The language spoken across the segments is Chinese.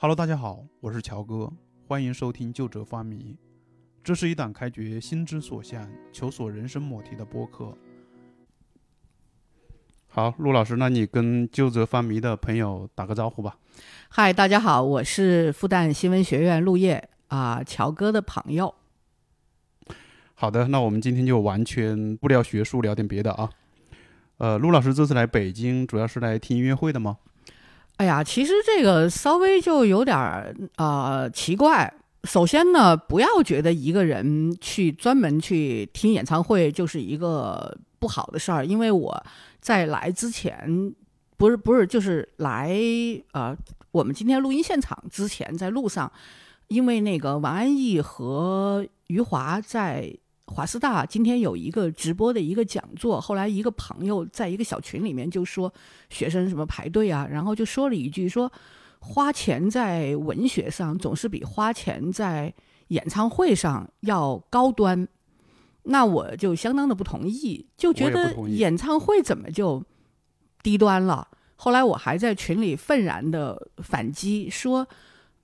Hello，大家好，我是乔哥，欢迎收听《旧者发迷》。这是一档开掘心之所向、求索人生莫题的播客。好，陆老师，那你跟旧者发迷的朋友打个招呼吧。嗨，大家好，我是复旦新闻学院陆叶啊，乔哥的朋友。好的，那我们今天就完全不聊学术，聊点别的啊。呃，陆老师这次来北京，主要是来听音乐会的吗？哎呀，其实这个稍微就有点儿啊奇怪。首先呢，不要觉得一个人去专门去听演唱会就是一个不好的事儿，因为我在来之前，不是不是就是来呃我们今天录音现场之前，在路上，因为那个王安忆和余华在。华师大今天有一个直播的一个讲座，后来一个朋友在一个小群里面就说学生什么排队啊，然后就说了一句说花钱在文学上总是比花钱在演唱会上要高端，那我就相当的不同意，就觉得演唱会怎么就低端了？后来我还在群里愤然的反击说，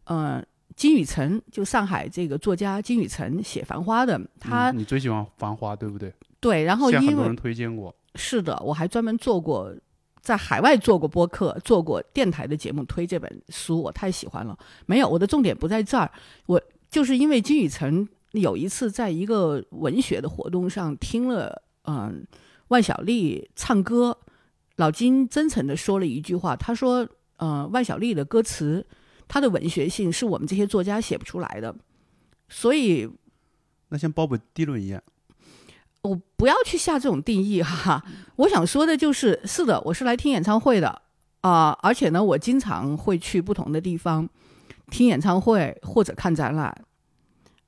嗯。金宇澄就上海这个作家金宇澄写《繁花》的，他你最喜欢《繁花》对不对？对，然后因为很多人推荐过，是的，我还专门做过在海外做过播客，做过电台的节目推这本书，我太喜欢了。没有，我的重点不在这儿，我就是因为金宇澄有一次在一个文学的活动上听了嗯万晓利唱歌，老金真诚的说了一句话，他说嗯万晓利的歌词。他的文学性是我们这些作家写不出来的，所以，那像鲍勃迪伦一样，我不要去下这种定义哈。我想说的就是，是的，我是来听演唱会的啊，而且呢，我经常会去不同的地方听演唱会或者看展览，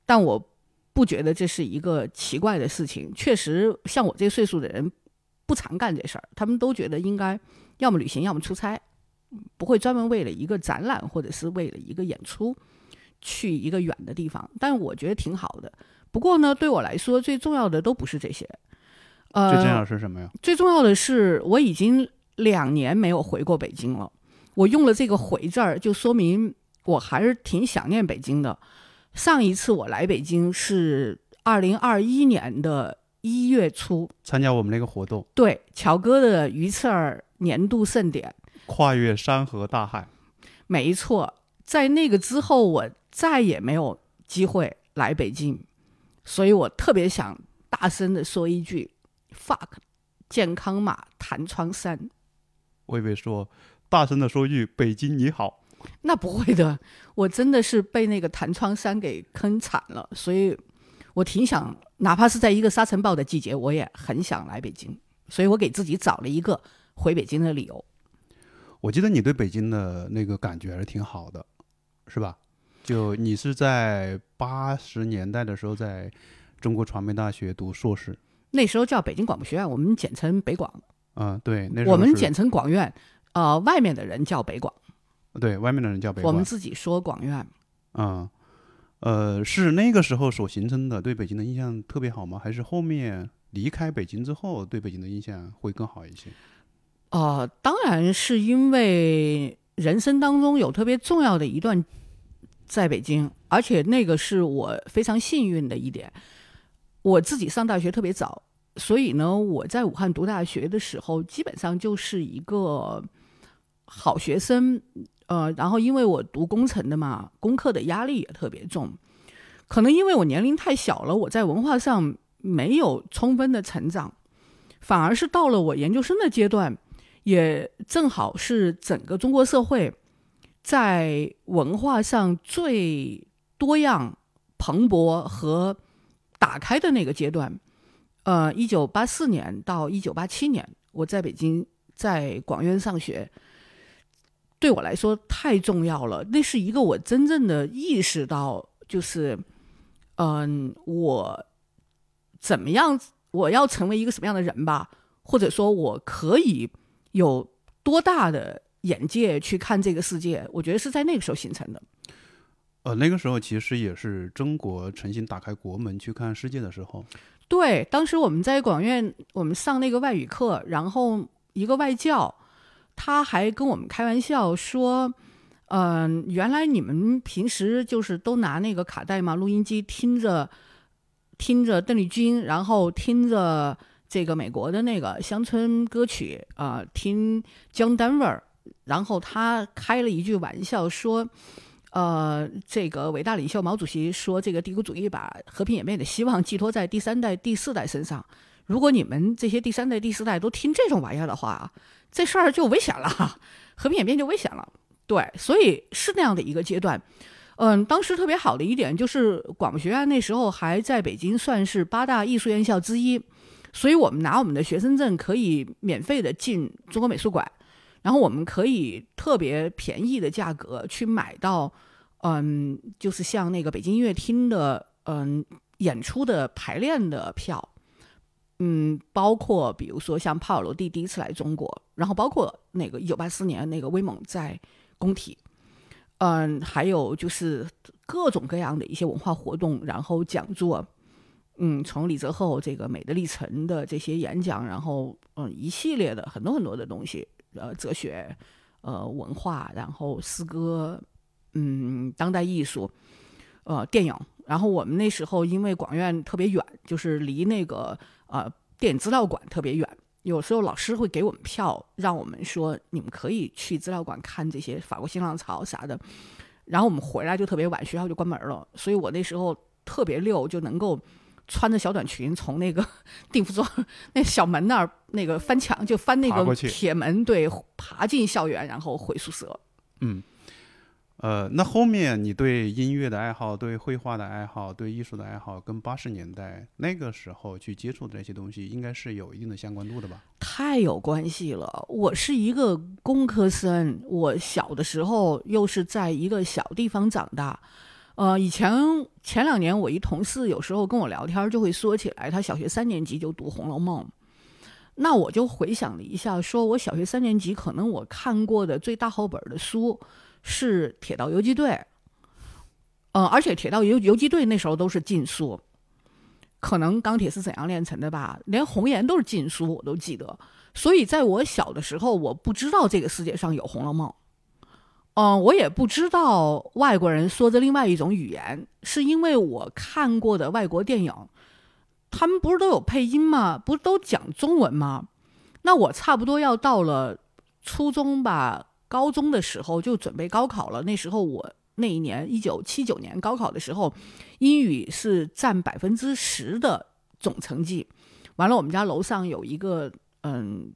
但我不觉得这是一个奇怪的事情。确实，像我这岁数的人不常干这事儿，他们都觉得应该要么旅行，要么出差。不会专门为了一个展览或者是为了一个演出去一个远的地方，但我觉得挺好的。不过呢，对我来说最重要的都不是这些。呃，最重要的是什么呀？最重要的是我已经两年没有回过北京了。我用了这个“回”字儿，就说明我还是挺想念北京的。上一次我来北京是二零二一年的一月初，参加我们那个活动。对，乔哥的鱼刺儿年度盛典。跨越山河大海，没错，在那个之后，我再也没有机会来北京，所以我特别想大声的说一句：“fuck，健康码弹窗三。”我以为说大声的说一句“北京你好”，那不会的，我真的是被那个弹窗山给坑惨了，所以我挺想，哪怕是在一个沙尘暴的季节，我也很想来北京，所以我给自己找了一个回北京的理由。我记得你对北京的那个感觉还是挺好的，是吧？就你是在八十年代的时候在中国传媒大学读硕士，那时候叫北京广播学院，我们简称北广。嗯，对，那我们简称广院，呃，外面的人叫北广。对外面的人叫北广，我们自己说广院。嗯，呃，是那个时候所形成的对北京的印象特别好吗？还是后面离开北京之后对北京的印象会更好一些？哦，当然是因为人生当中有特别重要的一段在北京，而且那个是我非常幸运的一点。我自己上大学特别早，所以呢，我在武汉读大学的时候，基本上就是一个好学生。呃，然后因为我读工程的嘛，功课的压力也特别重。可能因为我年龄太小了，我在文化上没有充分的成长，反而是到了我研究生的阶段。也正好是整个中国社会在文化上最多样、蓬勃和打开的那个阶段。呃，一九八四年到一九八七年，我在北京在广院上学，对我来说太重要了。那是一个我真正的意识到，就是，嗯，我怎么样，我要成为一个什么样的人吧，或者说我可以。有多大的眼界去看这个世界？我觉得是在那个时候形成的。呃，那个时候其实也是中国重新打开国门去看世界的时候。对，当时我们在广院，我们上那个外语课，然后一个外教，他还跟我们开玩笑说：“嗯、原来你们平时就是都拿那个卡带嘛，录音机听着听着邓丽君，然后听着这个美国的那个乡村歌曲啊、听 John Denver，然后他开了一句玩笑说。呃，这个伟大领袖毛主席说，这个帝国主义把和平演变的希望寄托在第三代、第四代身上。如果你们这些第三代、第四代都听这种玩意儿的话，这事儿就危险了，和平演变就危险了。对，所以是那样的一个阶段。嗯，当时特别好的一点就是广播学院那时候还在北京算是八大艺术院校之一，所以我们拿我们的学生证可以免费的进中国美术馆，然后我们可以特别便宜的价格去买到，嗯，就是像那个北京音乐厅的嗯演出的排练的票。嗯，包括比如说像帕瓦罗蒂第一次来中国，然后包括那个一九八四年那个威猛在工体，嗯，还有就是各种各样的一些文化活动，然后讲座，嗯，从李泽厚这个《美的历程》的这些演讲，然后嗯一系列的很多很多的东西，呃，哲学，呃，文化，然后诗歌，嗯，当代艺术，呃，电影。然后我们那时候因为广院特别远，就是离那个呃电影资料馆特别远，有时候老师会给我们票，让我们说你们可以去资料馆看这些法国新浪潮啥的。然后我们回来就特别晚，学校就关门了，所以我那时候特别溜，就能够穿着小短裙从那个 定服装那小门那儿那个翻墙，就翻那个铁门，对，爬进校园，然后回宿舍。嗯，呃，那后面你对音乐的爱好、对绘画的爱好、对艺术的爱好，跟八十年代那个时候去接触的这些东西，应该是有一定的相关度的吧？太有关系了。我是一个工科生，我小的时候又是在一个小地方长大。呃，以前前两年我一同事有时候跟我聊天，就会说起来他小学三年级就读《红楼梦》，那我就回想了一下，说我小学三年级可能我看过的最大厚本的书是《铁道游击队》，嗯、而且《铁道游游击队》那时候都是禁书，可能钢铁是怎样炼成的吧，连红岩都是禁书，我都记得。所以在我小的时候，我不知道这个世界上有《红楼梦》，嗯、我也不知道外国人说着另外一种语言，是因为我看过的外国电影，他们不是都有配音吗？不是都讲中文吗？那我差不多要到了初中吧，高中的时候就准备高考了。那时候我那一年一九七九年高考的时候，英语是占百分之十的总成绩。完了，我们家楼上有一个嗯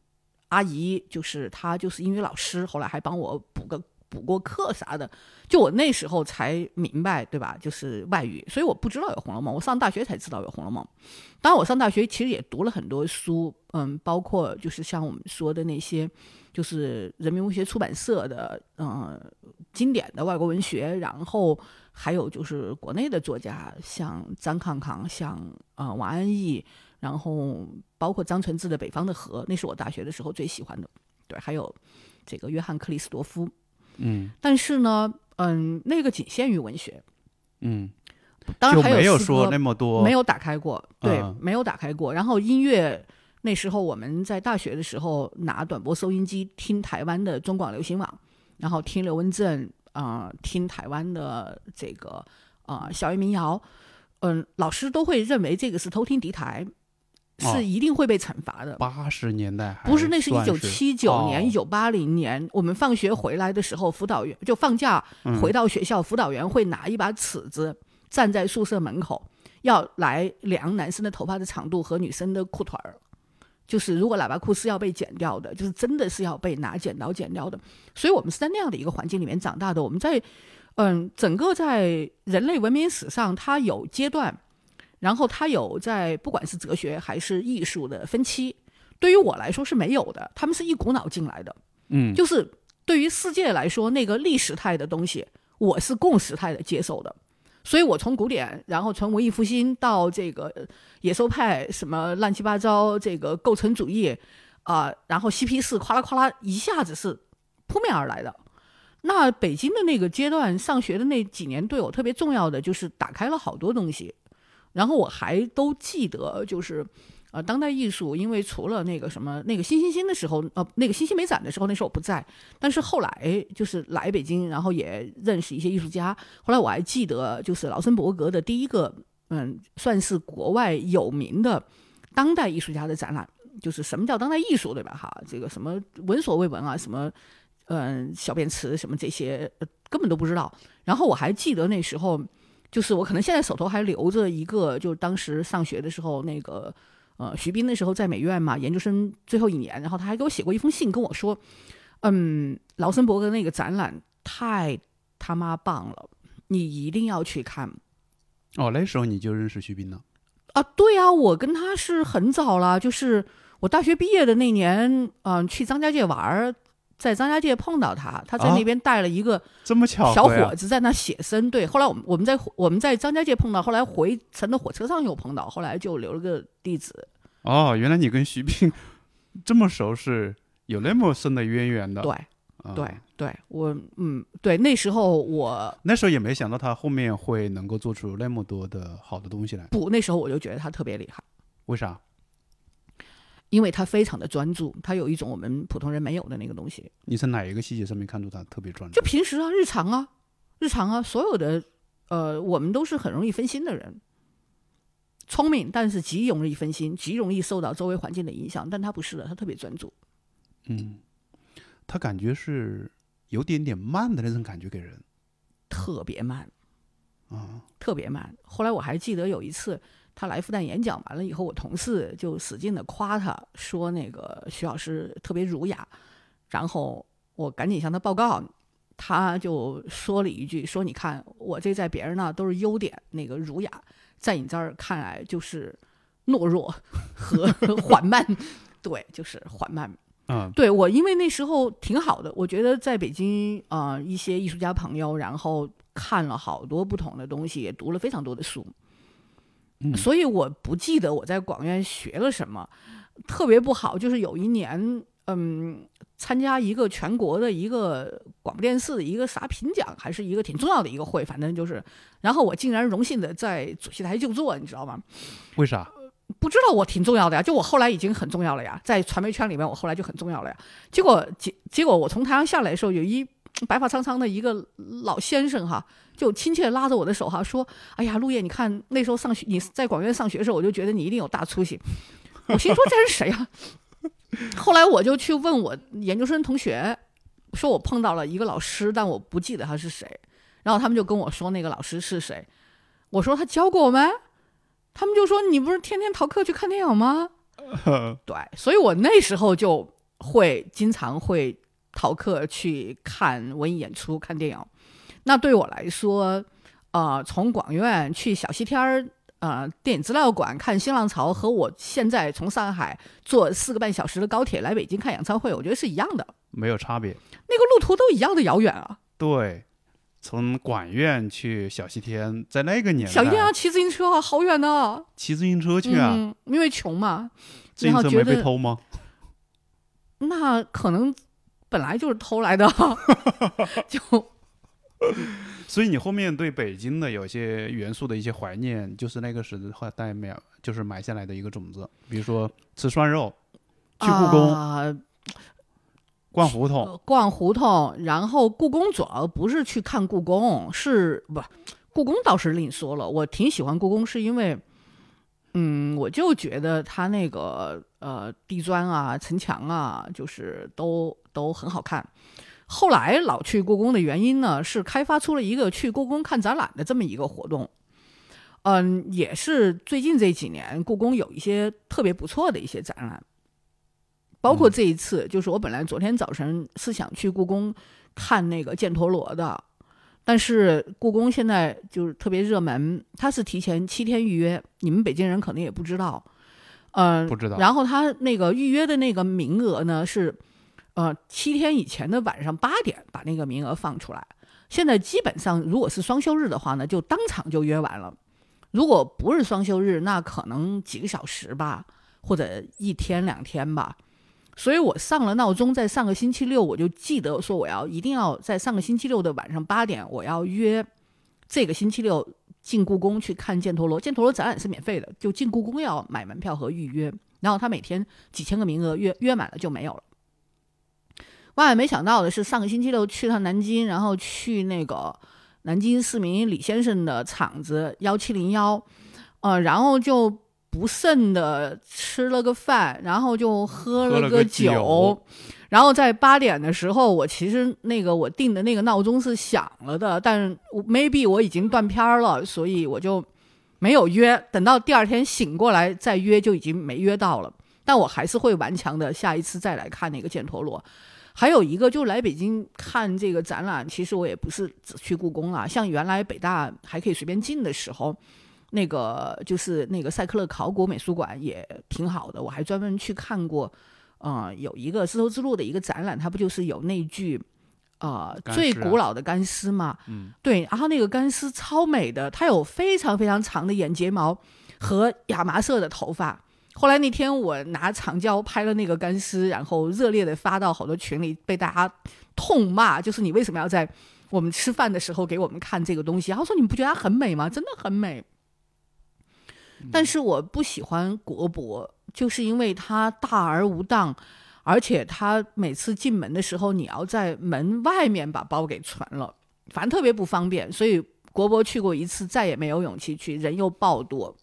阿姨，就是她就是英语老师，后来还帮我补个补过课啥的。就我那时候才明白，对吧？就是外语，所以我不知道有《红楼梦》，我上大学才知道有《红楼梦》。当然，我上大学其实也读了很多书，嗯，包括就是像我们说的那些，就是人民文学出版社的，嗯、经典的外国文学，然后还有就是国内的作家，像张康康，像呃王安忆，然后包括张纯志的《北方的河》，那是我大学的时候最喜欢的。对，还有这个约翰克里斯多夫。嗯。但是呢，嗯，那个仅限于文学，嗯，当然还就没有说那么多，没有打开过，对，嗯。没有打开过。然后音乐那时候我们在大学的时候拿短波收音机听台湾的中广流行网，然后听刘文正啊、呃听台湾的这个啊、呃校园民谣，嗯，老师都会认为这个是偷听敌台，哦是一定会被惩罚的。八十年代不是，那是一九七九年、哦一九八零年，我们放学回来的时候，辅导员就放假嗯回到学校，辅导员会拿一把尺子站在宿舍门口，要来量男生的头发的长度和女生的裤腿儿。就是如果喇叭裤是要被剪掉的，就是真的是要被拿剪刀剪掉的。所以我们是在那样的一个环境里面长大的。我们在嗯，整个在人类文明史上，它有阶段，然后他有在不管是哲学还是艺术的分期。对于我来说是没有的，他们是一股脑进来的。嗯，就是对于世界来说，那个历史态的东西，我是共识态的接受的。所以我从古典，然后从文艺复兴到这个呃野兽派，什么乱七八糟，这个构成主义啊、然后嬉皮士，夸啦夸啦，一下子是扑面而来的。那北京的那个阶段，上学的那几年对我特别重要的，就是打开了好多东西。然后我还都记得，就是呃，当代艺术，因为除了那个什么那个新星星的时候，呃，那个新星美展的时候，那时候我不在，但是后来就是来北京，然后也认识一些艺术家。后来我还记得，就是劳森伯格的第一个，嗯，算是国外有名的当代艺术家的展览，就是什么叫当代艺术，对吧？哈，这个什么闻所未闻啊，什么，嗯，小便池什么这些，根本都不知道。然后我还记得那时候，就是我可能现在手头还留着一个，就当时上学的时候那个。呃，徐斌那时候在美院嘛，研究生最后一年，然后他还给我写过一封信，跟我说，嗯，劳森伯格那个展览太他妈棒了，你一定要去看。哦，那时候你就认识徐斌了？啊，对啊，我跟他是很早了，就是我大学毕业的那年，嗯，去张家界玩儿。在张家界碰到他，他在那边带了一个这么巧小伙子在那写生。对，后来我们我们在我们在张家界碰到，后来回程的火车上又碰到，后来就留了个地址。哦，原来你跟徐斌 这么熟，是有那么深的渊源的。对，对，对，我嗯，对，那时候我那时候也没想到他后面会能够做出那么多的好的东西来。不，那时候我就觉得他特别厉害。为啥？因为他非常的专注，他有一种我们普通人没有的那个东西。你在哪一个细节上面看出他特别专注？就平时啊，日常啊，日常啊，所有的，呃，我们都是很容易分心的人，聪明，但是极容易分心，极容易受到周围环境的影响。但他不是的，他特别专注。嗯，他感觉是有点点慢的那种感觉给人，特别慢啊，特别慢。后来我还记得有一次。他来复旦演讲完了以后，我同事就使劲的夸他，说那个徐老师特别儒雅。然后我赶紧向他报告，他就说了一句：“说你看我这在别人那都是优点，那个儒雅，在你这儿看来就是懦弱和 缓慢。对，就是缓慢。嗯，对我因为那时候挺好的，我觉得在北京啊，一些艺术家朋友，然后看了好多不同的东西，也读了非常多的书。”所以我不记得我在广院学了什么，特别不好。就是有一年，嗯，参加一个全国的一个广播电视的一个啥评奖，还是一个挺重要的一个会，反正就是，然后我竟然荣幸的在主席台就坐，你知道吗？为啥？不知道，我挺重要的呀。就我后来已经很重要了呀，在传媒圈里面，我后来就很重要了呀。结果结结果我从台上下来的时候，有一。白发苍苍的一个老先生哈，就亲切拉着我的手哈，说：“哎呀，陆叶，你看那时候上学，你在广院上学的时候，我就觉得你一定有大出息。”我心说这是谁啊？后来我就去问我研究生同学，说我碰到了一个老师，但我不记得他是谁。然后他们就跟我说那个老师是谁。我说他教过我们，他们就说你不是天天逃课去看电影吗？对，所以我那时候就会经常会。逃课去看文艺演出、看电影，那对我来说，呃，从广院去小西天儿，呃，电影资料馆看新浪潮，和我现在从上海坐四个半小时的高铁来北京看演唱会，我觉得是一样的，没有差别。那个路途都一样的遥远啊。对，从广院去小西天，在那个年代，小西天要骑自行车啊，好远呢。骑自行车去啊？因为穷嘛。自行车没被偷吗？那可能。本来就是偷来的，就，所以你后面对北京的有些元素的一些怀念，就是那个时代埋就是埋下来的一个种子。比如说吃涮肉，去故宫，逛胡同，逛胡同。然后故宫主要不是去看故宫，是不？故宫倒是另说了。我挺喜欢故宫，是因为。嗯，我就觉得它那个呃地砖啊、城墙啊，就是都都很好看。后来老去故宫的原因呢，是开发出了一个去故宫看展览的这么一个活动。嗯，也是最近这几年，故宫有一些特别不错的一些展览，包括这一次，就是我本来昨天早晨是想去故宫看那个犍陀罗的。但是故宫现在就是特别热门，它是提前七天预约，你们北京人可能也不知道，嗯，不知道。然后他那个预约的那个名额呢是，呃，七天以前的晚上八点把那个名额放出来。现在基本上如果是双休日的话呢，就当场就约完了；如果不是双休日，那可能几个小时吧，或者一天两天吧。所以我上了闹钟，在上个星期六，我就记得说我要一定要在上个星期六的晚上八点，我要约这个星期六进故宫去看犍陀罗，犍陀罗展览是免费的，就进故宫要买门票和预约，然后他每天几千个名额，约约满了就没有了。万万没想到的是，上个星期六去趟南京，然后去那个南京市民李先生的厂子幺七零幺，呃，然后就不慎的吃了个饭，然后就喝了个酒。然后在八点的时候，我其实那个我定的那个闹钟是响了的，但 maybe 我已经断片了，所以我就没有约。等到第二天醒过来再约，就已经没约到了。但我还是会顽强的，下一次再来看那个犍陀罗。还有一个，就来北京看这个展览，其实我也不是只去故宫了。像原来北大还可以随便进的时候，那个就是那个赛克勒考古美术馆也挺好的，我还专门去看过。嗯，有一个丝绸之路的一个展览，它不就是有那句，呃，最古老的干尸嘛？嗯，对，然后那个干尸超美的，它有非常非常长的眼睫毛和亚麻色的头发。后来那天我拿长焦拍了那个干尸，然后热烈的发到好多群里，被大家痛骂，就是你为什么要在我们吃饭的时候给我们看这个东西？然后说你们不觉得它很美吗？真的很美。但是我不喜欢国博。就是因为它大而无当，而且他每次进门的时候，你要在门外面把包给存了，反正特别不方便。所以国博去过一次，再也没有勇气去，人又爆多。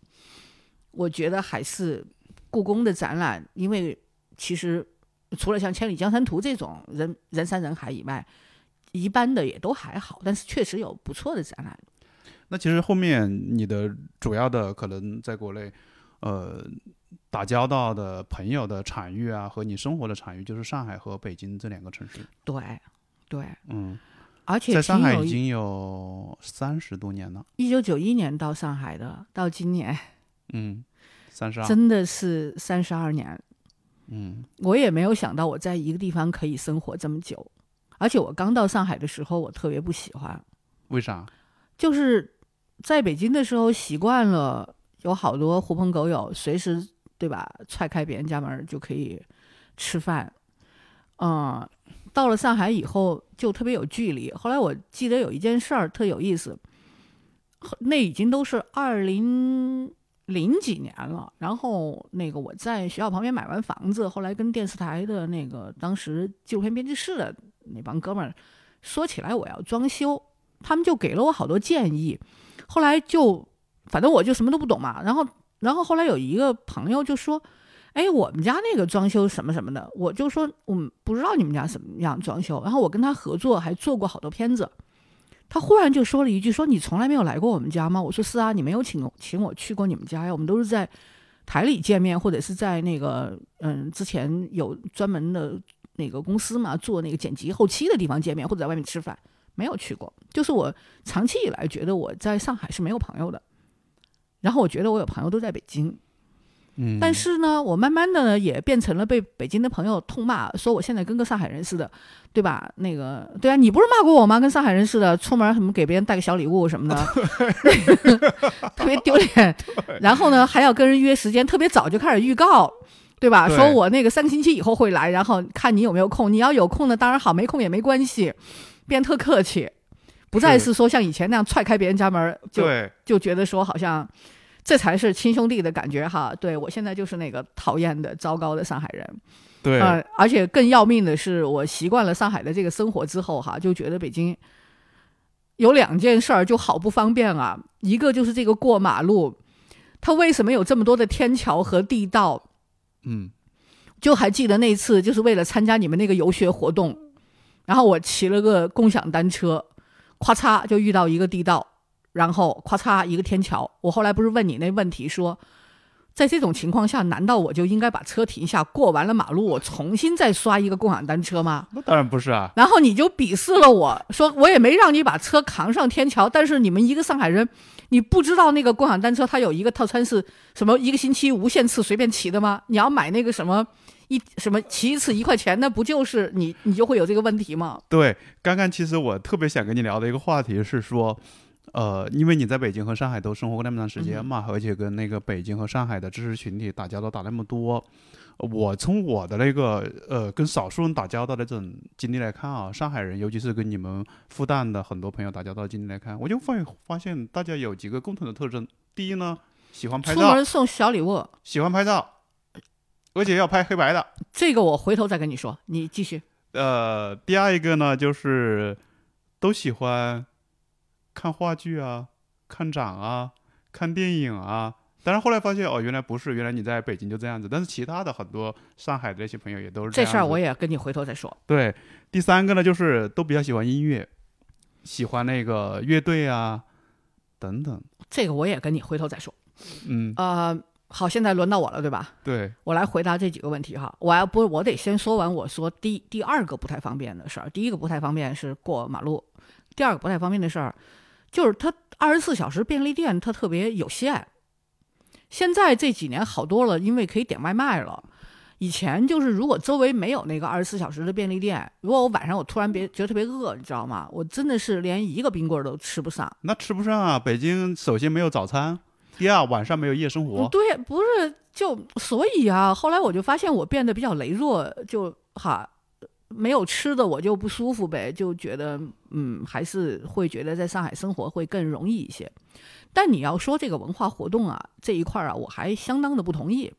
我觉得还是故宫的展览，因为其实除了像《千里江山图》这种人人山人海以外，一般的也都还好。但是确实有不错的展览。那其实后面你的主要的可能在国内，呃。打交道的朋友的场域啊，和你生活的场域就是上海和北京这两个城市。对，对，嗯，而且在上海已经有三十多年了。一九九一年到上海的，到今年，嗯，三十二，真的是三十二年。嗯，我也没有想到我在一个地方可以生活这么久，而且我刚到上海的时候，我特别不喜欢。为啥？就是在北京的时候习惯了，有好多狐朋狗友，随时。对吧？踹开别人家门就可以吃饭，嗯，到了上海以后就特别有距离。后来我记得有一件事儿特有意思，那已经都是二零零几年了。然后那个我在学校旁边买完房子，后来跟电视台的那个当时纪录片编辑室的那帮哥们儿说起来我要装修，他们就给了我好多建议。后来就反正我就什么都不懂嘛，然后。然后后来有一个朋友就说：“哎，我们家那个装修什么什么的。”我就说：“我们不知道你们家什么样装修。”然后我跟他合作，还做过好多片子。他忽然就说了一句：“说你从来没有来过我们家吗？”我说：“是啊，你没有请请我去过你们家呀。我们都是在台里见面，或者是在那个嗯之前有专门的那个公司嘛，做那个剪辑后期的地方见面，或者在外面吃饭，没有去过。就是我长期以来觉得我在上海是没有朋友的。”然后我觉得我有朋友都在北京，嗯，但是呢，我慢慢的呢也变成了被北京的朋友痛骂，说我现在跟个上海人似的，对吧？那个，对啊，你不是骂过我吗？跟上海人似的，出门什么给别人带个小礼物什么的，特别丢脸。然后呢，还要跟人约时间，特别早就开始预告，对吧？说我那个三个星期以后会来，然后看你有没有空。你要有空呢，当然好；没空也没关系，变特客气。不再是说像以前那样踹开别人家门，就就觉得说好像这才是亲兄弟的感觉哈。对我现在就是那个讨厌的、糟糕的上海人。对，而且更要命的是，我习惯了上海的这个生活之后哈，就觉得北京有两件事儿就好不方便啊。一个就是这个过马路，它为什么有这么多的天桥和地道？嗯，就还记得那次，就是为了参加你们那个游学活动，然后我骑了个共享单车。咵嚓就遇到一个地道，然后咵嚓一个天桥。我后来不是问你那问题，说在这种情况下，难道我就应该把车停下，过完了马路，我重新再刷一个共享单车吗？那当然不是啊。然后你就鄙视了我说，我也没让你把车扛上天桥，但是你们一个上海人，你不知道那个共享单车它有一个套餐是什么？一个星期无限次随便骑的吗？你要买那个什么？一什么骑一次一块钱，那不就是你你就会有这个问题吗？对，刚刚其实我特别想跟你聊的一个话题是说，呃，因为你在北京和上海都生活过那么长时间嘛，而且跟那个北京和上海的知识群体打交道打那么多，我从我的那个呃跟少数人打交道的这种经历来看啊，上海人，尤其是跟你们复旦的很多朋友打交道的经历来看，我就会发现大家有几个共同的特征。第一呢，喜欢拍照，出门送小礼物，喜欢拍照，而且要拍黑白的。这个我回头再跟你说，你继续。呃，第二一个呢，就是都喜欢看话剧啊，看展啊，看电影啊。但是后来发现哦，原来不是，原来你在北京就这样子。但是其他的很多上海的那些朋友也都是这事儿，我也跟你回头再说。对，第三个呢，就是都比较喜欢音乐，喜欢那个乐队啊等等。这个我也跟你回头再说。嗯呃，好，现在轮到我了，对吧？对，我来回答这几个问题哈。我要不，我得先说完我说第第二个不太方便的事儿。第一个不太方便是过马路，第二个不太方便的事儿就是它二十四小时便利店它特别有限。现在这几年好多了，因为可以点外卖了。以前就是如果周围没有那个二十四小时的便利店，如果我晚上我突然别觉得特别饿，你知道吗？我真的是连一个冰棍都吃不上。那吃不上啊！北京首先没有早餐，第二晚上没有夜生活。对，不是就所以啊，后来我就发现我变得比较羸弱，就哈没有吃的我就不舒服呗，就觉得嗯还是会觉得在上海生活会更容易一些。但你要说这个文化活动啊这一块啊，我还相当的不同意。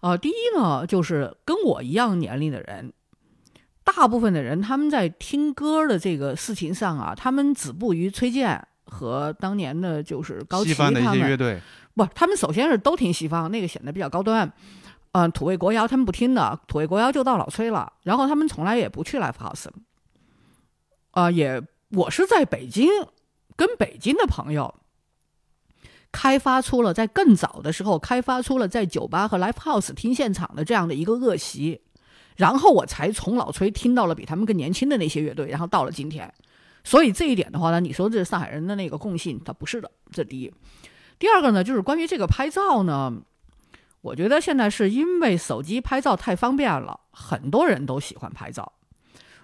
呃，第一呢，就是跟我一样年龄的人，大部分的人他们在听歌的这个事情上啊，他们止步于崔健和当年的就是高旗他们。西方的一些乐队，不，他们首先是都听西方，那个显得比较高端。嗯，土味国谣他们不听的，土味国谣就到老崔了。然后他们从来也不去 live house。啊，也我是在北京跟北京的朋友。开发出了在更早的时候，开发出了在酒吧和 live house 听现场的这样的一个恶习，然后我才从老崔听到了比他们更年轻的那些乐队，然后到了今天。所以这一点的话呢，你说这上海人的那个共性，它不是的。这第一，第二个呢，就是关于这个拍照呢，我觉得现在是因为手机拍照太方便了，很多人都喜欢拍照。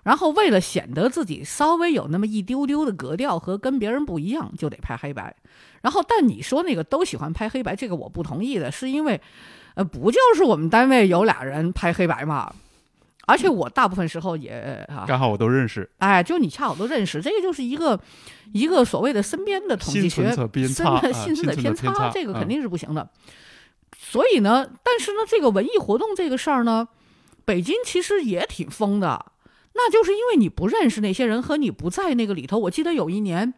然后为了显得自己稍微有那么一丢丢的格调和跟别人不一样，就得拍黑白。然后，但你说那个都喜欢拍黑白，这个我不同意的，是因为，呃，不就是我们单位有俩人拍黑白嘛？而且我大部分时候也啊，刚好我都认识。哎，就你恰好都认识，这个就是一个一个所谓的身边的统计学，幸存的偏差，这个肯定是不行的。所以呢，但是呢，这个文艺活动这个事儿呢，北京其实也挺疯的。那就是因为你不认识那些人和你不在那个里头。我记得有一年，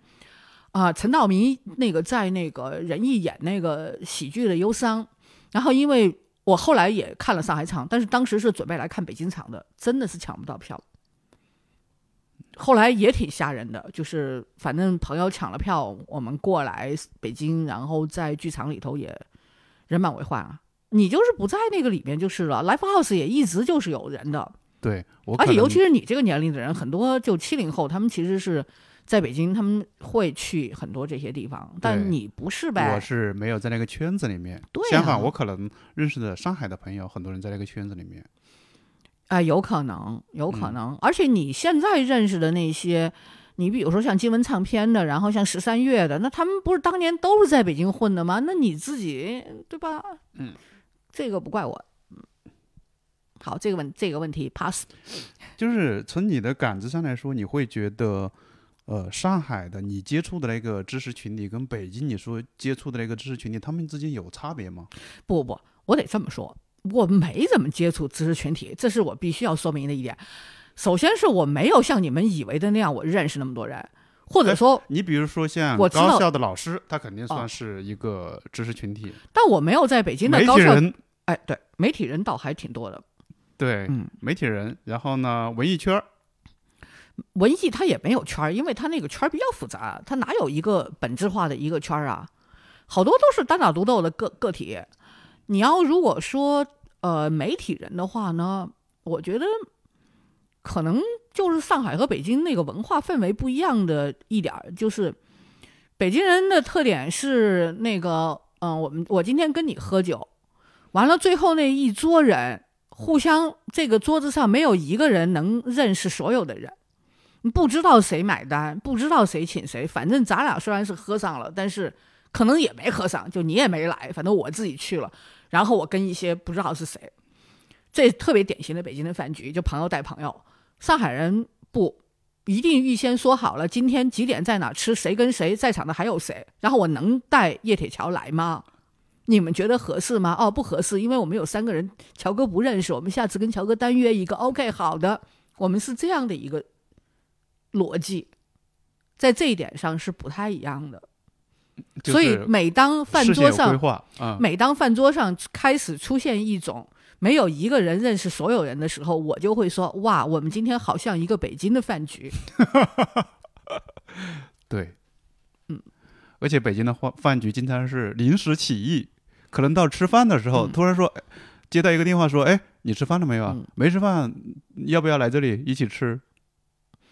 啊，陈道明那个在那个仁义演那个喜剧的忧伤，然后因为我后来也看了上海场，但是当时是准备来看北京场的，真的是抢不到票。后来也挺吓人的，就是反正朋友抢了票，我们过来北京，然后在剧场里头也人满为患啊。你就是不在那个里面就是了。Live House 也一直就是有人的。对，而且尤其是你这个年龄的人，很多就七零后，他们其实是在北京，他们会去很多这些地方，但你不是呗？我是没有在那个圈子里面。对，相反，我可能认识的上海的朋友，很多人在那个圈子里面。啊，有可能，有可能。而且你现在认识的那些，你比如说像金文唱片的，然后像十三月的，那他们不是当年都是在北京混的吗？那你自己对吧？嗯，这个不怪我。好，这个问这个问题 pass。就是从你的感知上来说，你会觉得，呃，上海的你接触的那个知识群体跟北京你说接触的那个知识群体，他们之间有差别吗？不不不，我得这么说，我没怎么接触知识群体，这是我必须要说明的一点。首先是我没有像你们以为的那样，我认识那么多人，或者说，你比如说像高校的老师，他肯定算是一个知识群体。但我没有在北京的高校，哎，对，媒体人倒还挺多的。对，嗯，媒体人，然后呢，文艺圈儿，文艺他也没有圈儿，因为他那个圈儿比较复杂，他哪有一个本质化的一个圈儿啊？好多都是单打独斗的个个体。你要如果说呃媒体人的话呢，我觉得可能就是上海和北京那个文化氛围不一样的一点儿，就是北京人的特点是那个，嗯，我们我今天跟你喝酒，完了最后那一桌人。互相，这个桌子上没有一个人能认识所有的人，不知道谁买单，不知道谁请谁。反正咱俩虽然是喝上了，但是可能也没喝上，就你也没来，反正我自己去了。然后我跟一些不知道是谁，这特别典型的北京的饭局，就朋友带朋友。上海人不一定预先说好了今天几点在哪吃，谁跟谁在场的还有谁，然后我能带叶铁桥来吗？你们觉得合适吗？哦，不合适，因为我们有三个人，乔哥不认识，我们下次跟乔哥单约一个。OK，好的，我们是这样的一个逻辑，在这一点上是不太一样的。所以每当饭桌上，每当饭桌上开始出现一种没有一个人认识所有人的时候，我就会说：哇，我们今天好像一个北京的饭局。对，嗯，而且北京的饭饭局经常是临时起意。可能到吃饭的时候，突然说，接到一个电话说：“哎，你吃饭了没有啊？没吃饭，要不要来这里一起吃？”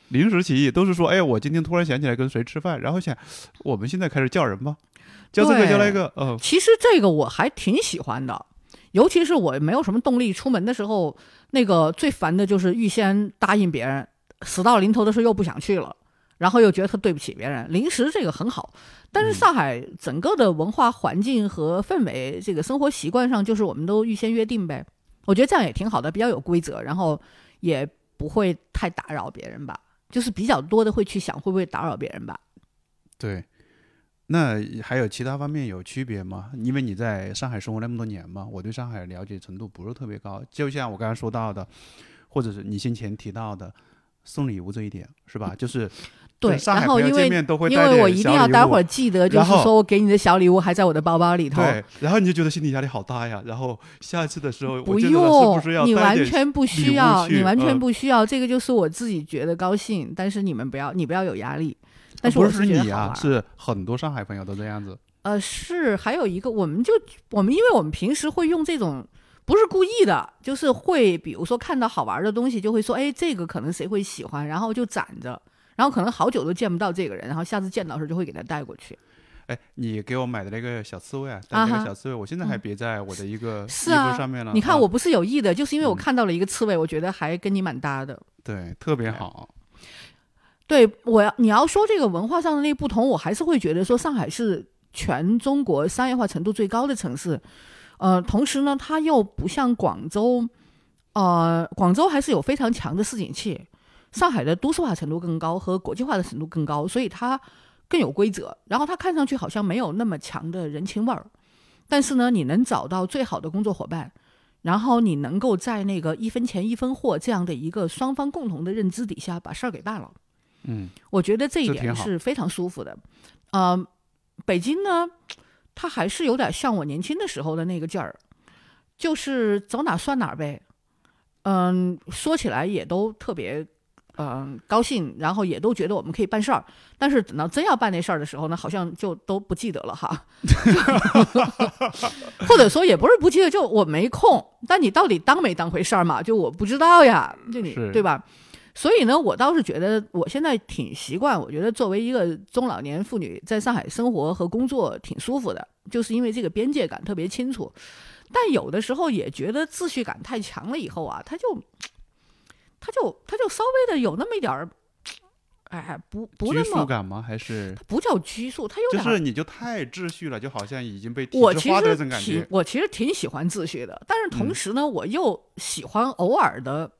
临时起意都是说：“哎，我今天突然想起来跟谁吃饭，然后想，我们现在开始叫人吧，叫这个叫那个。”嗯，其实这个我还挺喜欢的，尤其是我没有什么动力出门的时候，那个最烦的就是预先答应别人，死到临头的时候又不想去了。然后又觉得他对不起别人，临时这个很好，但是上海整个的文化环境和氛围，这个生活习惯上，就是我们都预先约定呗。我觉得这样也挺好的，比较有规则，然后也不会太打扰别人吧。就是比较多的会去想会不会打扰别人吧。对，那还有其他方面有区别吗？因为你在上海生活那么多年嘛，我对上海了解程度不是特别高。就像我刚才说到的，或者是你先前提到的送礼物这一点，是吧？就是。对，然后因为因为我一定要待会儿记得，就是说我给你的小礼物还在我的包包里头。对，然后你就觉得心理压力好大呀。然后下一次的时候，不用，你完全不需要，你完全不需要。这个就是我自己觉得高兴，但是你们不要，你不要有压力。但是不是你啊，是很多上海朋友都这样子。呃，是还有一个，我们就我们因为我们平时会用这种，不是故意的，就是会比如说看到好玩的东西，就会说，哎，这个可能谁会喜欢，然后就攒着。然后可能好久都见不到这个人，然后下次见到时就会给他带过去。哎，你给我买的那个小刺猬啊，那个小刺猬，我现在还别在我的一个衣服上面了。你看，我不是有意的，就是因为我看到了一个刺猬，我觉得还跟你蛮搭的。对，特别好。对我要你要说这个文化上的那不同，我还是会觉得说上海是全中国商业化程度最高的城市。呃，同时呢，它又不像广州，呃，广州还是有非常强的市井气。上海的都市化程度更高，和国际化的程度更高，所以它更有规则。然后它看上去好像没有那么强的人情味儿，但是呢，你能找到最好的工作伙伴，然后你能够在那个一分钱一分货这样的一个双方共同的认知底下把事儿给办了。嗯，我觉得这一点是非常舒服的。呃，北京呢，它还是有点像我年轻的时候的那个劲儿，就是走哪算哪呗。嗯，说起来也都特别。嗯，高兴，然后也都觉得我们可以办事儿，但是等到真要办那事儿的时候呢，好像就都不记得了哈，或者说也不是不记得，就我没空。但你到底当没当回事儿嘛？就我不知道呀，就你对吧？所以呢，我倒是觉得我现在挺习惯，我觉得作为一个中老年妇女，在上海生活和工作挺舒服的，就是因为这个边界感特别清楚。但有的时候也觉得秩序感太强了，以后啊，他就。他就他就稍微的有那么一点儿，哎，不不那么拘束感吗？还是不叫拘束？他有点就是你就太秩序了，就好像已经被体制化的那种感觉。我其实挺喜欢秩序的，但是同时呢，我又喜欢偶尔的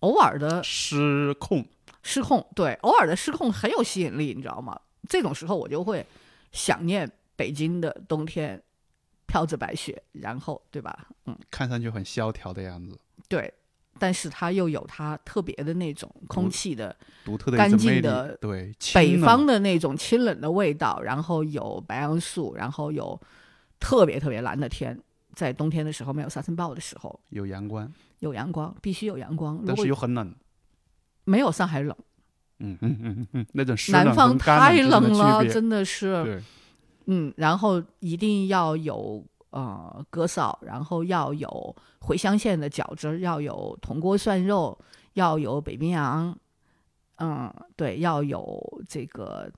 偶尔的失控。失控，对，偶尔的失控很有吸引力，你知道吗？这种时候我就会想念北京的冬天，飘着白雪，然后对吧？嗯，看上去很萧条的样子。对。但是它又有它特别的那种空气的独特的干净的对北方的那种清冷的味道，然后有白杨树，然后有特别特别蓝的天，在冬天的时候没有沙尘暴的时候，有阳光，有阳光必须有阳光，但是又很冷，没有上海冷，嗯嗯嗯嗯，那种南方太冷了，真的是，嗯，然后一定要有。呃，哥嫂，然后要有茴香馅的饺子，要有铜锅涮肉，要有北冰洋，嗯，对，要有这个，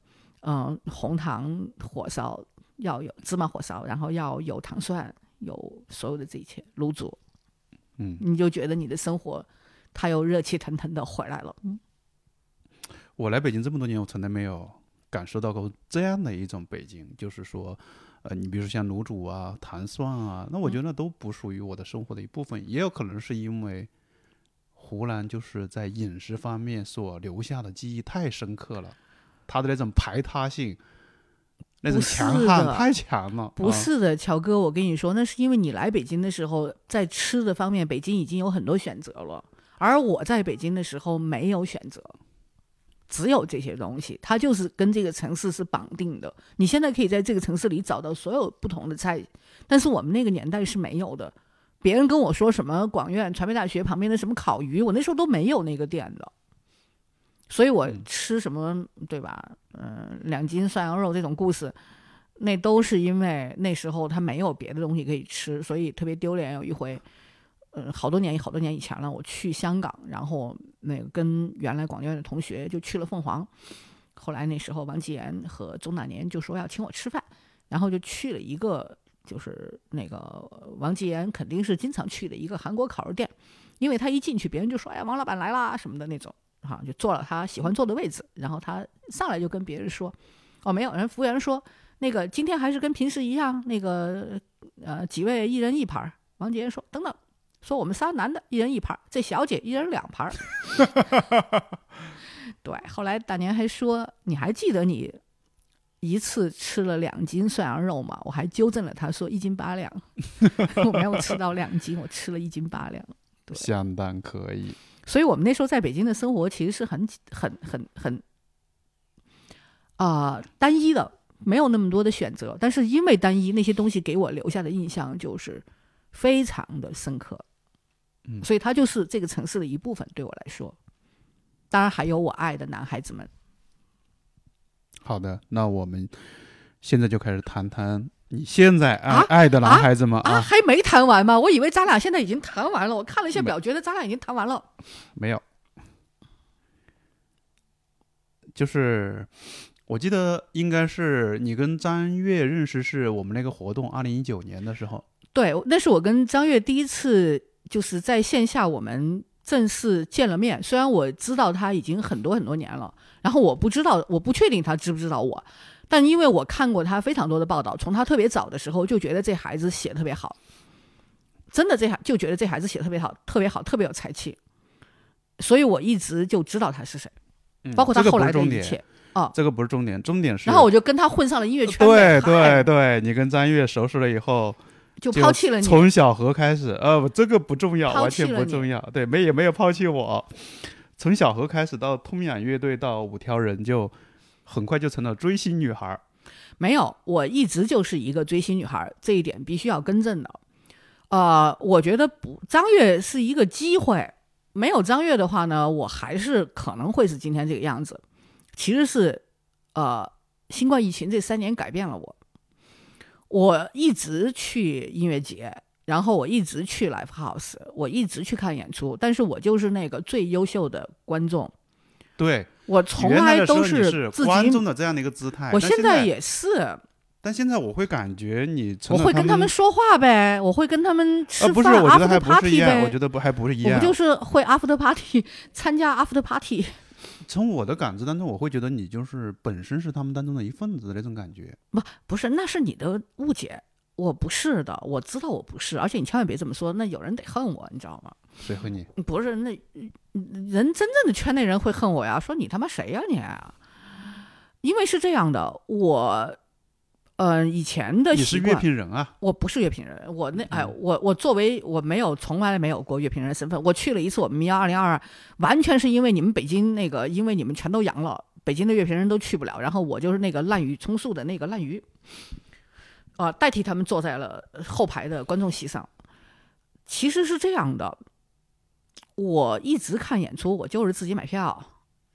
嗯，红糖火烧，要有芝麻火烧，然后要有糖蒜，有所有的这一切卤煮，嗯，你就觉得你的生活，它又热气腾腾的回来了。嗯，我来北京这么多年，我从来没有感受到过这样的一种北京，就是说。呃，你比如说像卤煮啊、糖蒜啊，那我觉得那都不属于我的生活的一部分，也有可能是因为湖南就是在饮食方面所留下的记忆太深刻了，它的那种排他性。那种强悍太强了，不是的，乔哥，我跟你说，那是因为你来北京的时候，在吃的方面，北京已经有很多选择了，而我在北京的时候没有选择，只有这些东西，它就是跟这个城市是绑定的。你现在可以在这个城市里找到所有不同的菜，但是我们那个年代是没有的。别人跟我说什么广院传媒大学旁边的什么烤鱼，我那时候都没有那个店的。所以我吃什么，对吧？嗯，两斤涮羊肉这种故事，那都是因为那时候他没有别的东西可以吃，所以特别丢脸。有一回，好多年好多年以前了，我去香港，然后那个跟原来广院的同学就去了凤凰。后来那时候王继言和钟大年就说要请我吃饭，然后就去了一个就是那个王继言肯定是经常去的一个韩国烤肉店，因为他一进去，别人就说：“哎呀，王老板来啦什么的那种。”哈，就坐了他喜欢坐的位置，然后他上来就跟别人说：“哦，没有。”人服务员说：“那个今天还是跟平时一样，那个呃几位一人一盘。”王杰说：“等等，说我们仨男的，一人一盘，这小姐一人两盘。”对，后来大年还说：“你还记得你一次吃了两斤涮羊肉吗？”我还纠正了他说：“一斤八两。”我没有吃到两斤，我吃了一斤八两。对，相当可以。所以我们那时候在北京的生活其实是很很很很啊单一的，没有那么多的选择。但是因为单一，那些东西给我留下的印象就是非常的深刻。嗯，所以他就是这个城市的一部分，对我来说。当然还有我爱的男孩子们。好的，那我们现在就开始谈谈。你现在爱爱的男孩子吗？啊，还没谈完吗？我以为咱俩现在已经谈完了。我看了一下表，觉得咱俩已经谈完了。没有，就是我记得应该是你跟张悦认识是我们那个活动，二零一九年的时候。对，那是我跟张悦第一次就是在线下我们正式见了面。虽然我知道他已经很多很多年了，然后我不知道，我不确定他知不知道我。但因为我看过他非常多的报道，从他特别早的时候就觉得这孩子写特别好，真的这孩就觉得这孩子写特别好，特别好，特别有才气，所以我一直就知道他是谁，包括他后来的一切哦，这个不是重点，重点是，然后我就跟他混上了音乐圈，对对对，你跟张悦熟识了以后，就抛弃了你，从小何开始，呃，这个不重要，完全不重要，对，没也没有抛弃我，从小何开始到通仰乐队到五条人就。很快就成了追星女孩，没有，我一直就是一个追星女孩，这一点必须要更正的。呃，我觉得不，张悦是一个机会，没有张悦的话呢，我还是可能会是今天这个样子。其实是，呃，新冠疫情这三年改变了我。我一直去音乐节，然后我一直去 live house，我一直去看演出，但是我就是那个最优秀的观众。对。我从来都是观众的这样的一个姿态，我现在也是。但现在我会感觉你，我会跟他们说话呗，我会跟他们吃饭，after party 呗。我觉得不还不是一样，我就是会 after party 参加 after party。从我的感知当中，我会觉得你就是本身是他们当中的一份子的那种感觉。不，不是，那是你的误解。我不是的，我知道我不是，而且你千万别这么说，那有人得恨我，你知道吗？谁恨你？不是，那人真正的圈内人会恨我呀，说你他妈谁呀你？因为是这样的，我，呃，以前的你是乐评人啊？我不是乐评人，我那哎，我我作为我没有从来没有过乐评人身份，我去了一次我们民谣二零二二，完全是因为你们北京那个，因为你们全都阳了，北京的乐评人都去不了，然后我就是那个滥竽充数的那个滥竽。啊，代替他们坐在了后排的观众席上。其实是这样的，我一直看演出，我就是自己买票，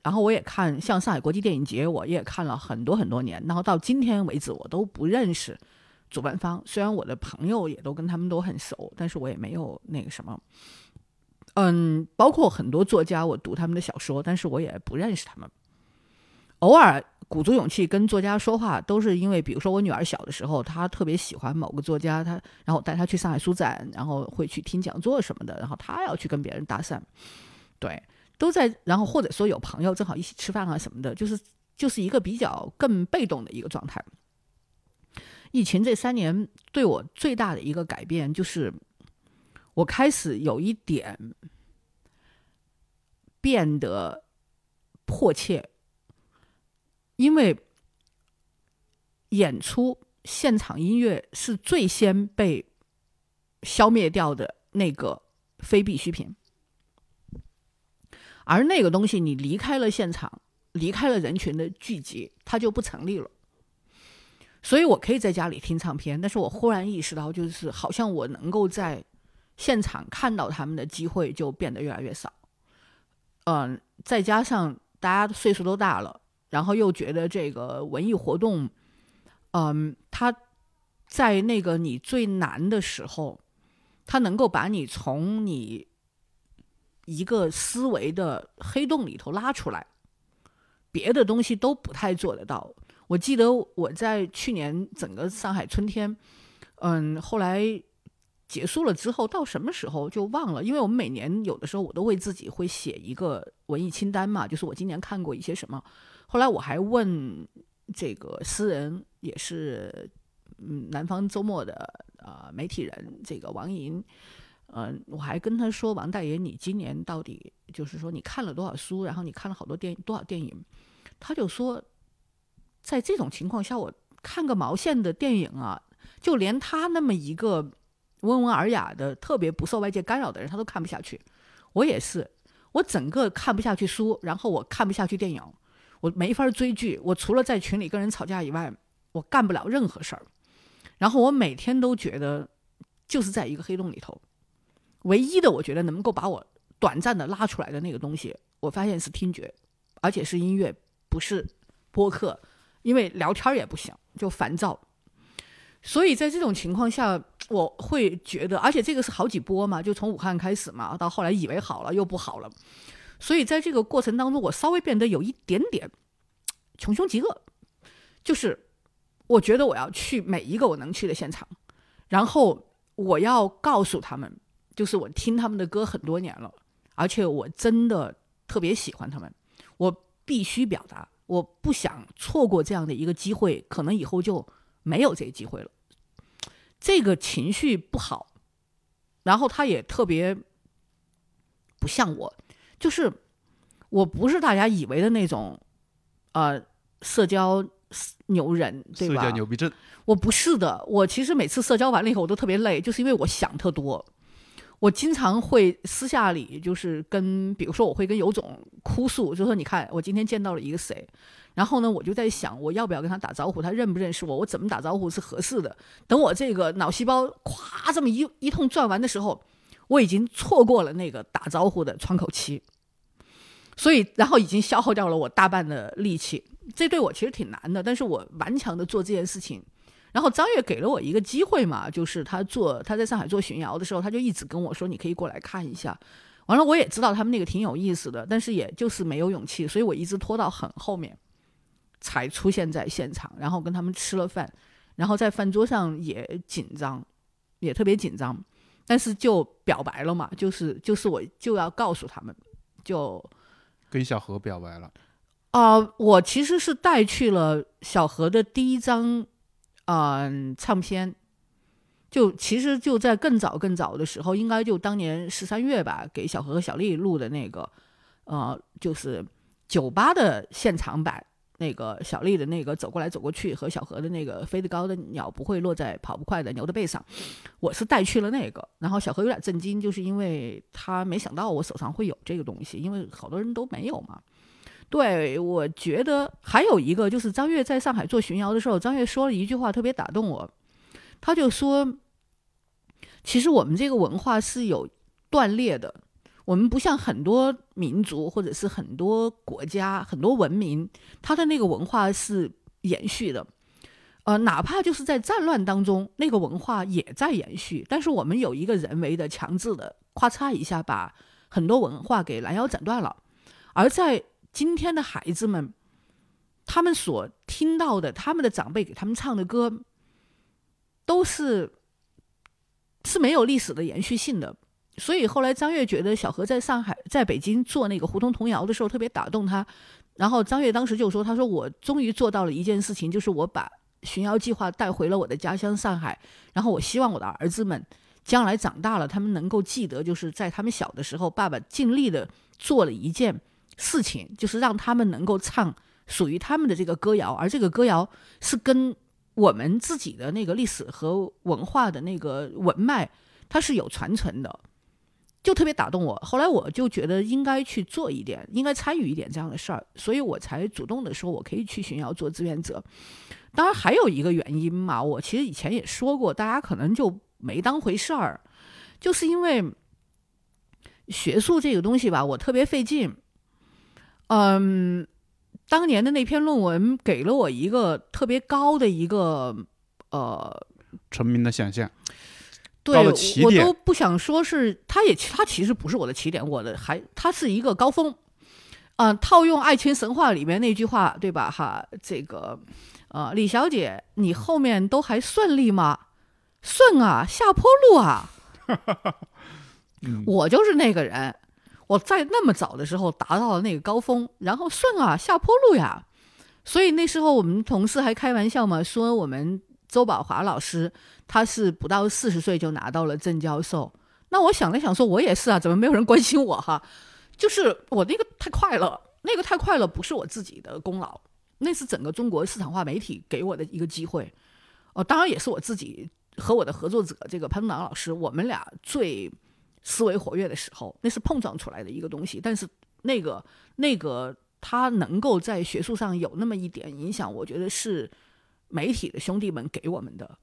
然后我也看像上海国际电影节，我也看了很多很多年，然后到今天为止，我都不认识主办方。虽然我的朋友也都跟他们都很熟，但是我也没有那个什么。嗯，包括很多作家，我读他们的小说，但是我也不认识他们。偶尔。鼓足勇气跟作家说话，都是因为，比如说我女儿小的时候，她特别喜欢某个作家，她然后带她去上海书展，然后会去听讲座什么的，然后她要去跟别人搭讪，对，都在，然后或者说有朋友正好一起吃饭啊什么的，就是就是一个比较更被动的一个状态。疫情这三年对我最大的一个改变，就是我开始有一点变得迫切，因为演出现场音乐是最先被消灭掉的那个非必需品，而那个东西你离开了现场，离开了人群的聚集，它就不成立了。所以我可以在家里听唱片，但是我忽然意识到，就是好像我能够在现场看到他们的机会就变得越来越少。嗯，再加上大家岁数都大了，然后又觉得这个文艺活动，嗯，它在那个你最难的时候，它能够把你从你一个思维的黑洞里头拉出来，别的东西都不太做得到。我记得我在去年整个上海春天，嗯，后来结束了之后，到什么时候就忘了，因为我们每年有的时候我都为自己会写一个文艺清单嘛，就是我今年看过一些什么。后来我还问这个诗人，也是嗯南方周末的呃媒体人，这个王莹，嗯，我还跟他说，王大爷，你今年到底就是说你看了多少书，然后你看了好多电多少电影？他就说。在这种情况下，我看个毛线的电影啊！就连他那么一个温文尔雅的、特别不受外界干扰的人，他都看不下去。我也是，我整个看不下去书，然后我看不下去电影，我没法追剧。我除了在群里跟人吵架以外，我干不了任何事儿。然后我每天都觉得，就是在一个黑洞里头，唯一的我觉得能够把我短暂的拉出来的那个东西，我发现是听觉，而且是音乐，不是播客。因为聊天也不行，就烦躁，所以在这种情况下，我会觉得，而且这个是好几波嘛，就从武汉开始嘛，到后来以为好了又不好了，所以在这个过程当中，我稍微变得有一点点穷凶极恶，就是我觉得我要去每一个我能去的现场，然后我要告诉他们，就是我听他们的歌很多年了，而且我真的特别喜欢他们，我必须表达。我不想错过这样的一个机会，可能以后就没有这个机会了。这个情绪不好，然后他也特别不像我，就是我不是大家以为的那种，呃，社交牛人，对吧？社交牛逼症。我不是的，我其实每次社交完了以后，我都特别累，就是因为我想特多。我经常会私下里就是跟，比如说我会跟尤总哭诉，就说你看我今天见到了一个谁，然后呢我就在想我要不要跟他打招呼，他认不认识我，我怎么打招呼是合适的。等我这个脑细胞咵这么一一通转完的时候，我已经错过了那个打招呼的窗口期，所以然后已经消耗掉了我大半的力气，这对我其实挺难的，但是我顽强的做这件事情。然后张悦给了我一个机会嘛，就是他做他在上海做巡摇的时候，他就一直跟我说：“你可以过来看一下。”完了，我也知道他们那个挺有意思的，但是也就是没有勇气，所以我一直拖到很后面才出现在现场，然后跟他们吃了饭，然后在饭桌上也紧张，也特别紧张，但是就表白了嘛，就是就是我就要告诉他们，就跟小何表白了。啊，我其实是带去了小何的第一张。嗯，唱片就其实就在更早更早的时候，应该就当年十三月吧，给小何和小丽录的那个，呃，就是酒吧的现场版，那个小丽的那个走过来走过去，和小何的那个飞得高的鸟不会落在跑不快的牛的背上，我是带去了那个，然后小何有点震惊，就是因为他没想到我手上会有这个东西，因为好多人都没有嘛。对，我觉得还有一个就是张悦在上海做巡游的时候，张悦说了一句话特别打动我，他就说：“其实我们这个文化是有断裂的，我们不像很多民族或者是很多国家、很多文明，它的那个文化是延续的，呃，哪怕就是在战乱当中，那个文化也在延续。但是我们有一个人为的、强制的，咔嚓一下把很多文化给拦腰斩断了，而在。”今天的孩子们，他们所听到的，他们的长辈给他们唱的歌，都是是没有历史的延续性的。所以后来张悦觉得小何在上海、在北京做那个胡同童谣的时候特别打动他。然后张悦当时就说：“他说我终于做到了一件事情，就是我把巡谣计划带回了我的家乡上海，然后我希望我的儿子们将来长大了，他们能够记得，就是在他们小的时候，爸爸尽力的做了一件事情，就是让他们能够唱属于他们的这个歌谣，而这个歌谣是跟我们自己的那个历史和文化的那个文脉，它是有传承的。就特别打动我，后来我就觉得应该去做一点，应该参与一点这样的事儿，所以我才主动的说，我可以去巡游做志愿者。当然还有一个原因嘛，我其实以前也说过，大家可能就没当回事儿，就是因为学术这个东西吧，我特别费劲。嗯，当年的那篇论文给了我一个特别高的一个呃成名的想象。对，我都不想说是，他也，他其实不是我的起点，我的还，他是一个高峰。嗯，套用爱情神话里面那句话，对吧？哈，这个，呃，李小姐，你后面都还顺利吗？顺啊，下坡路啊。我就是那个人，我在那么早的时候达到了那个高峰，然后顺啊，下坡路呀。所以那时候我们同事还开玩笑嘛，说我们。周宝华老师，他是不到四十岁就拿到了正教授。那我想了想，说我也是啊，怎么没有人关心我哈？就是我那个太快了，那个太快了，不是我自己的功劳，那是整个中国市场化媒体给我的一个机会。哦，当然也是我自己和我的合作者这个潘东老师，我们俩最思维活跃的时候，那是碰撞出来的一个东西。但是那个那个他能够在学术上有那么一点影响，我觉得是。媒体的兄弟们给我们的，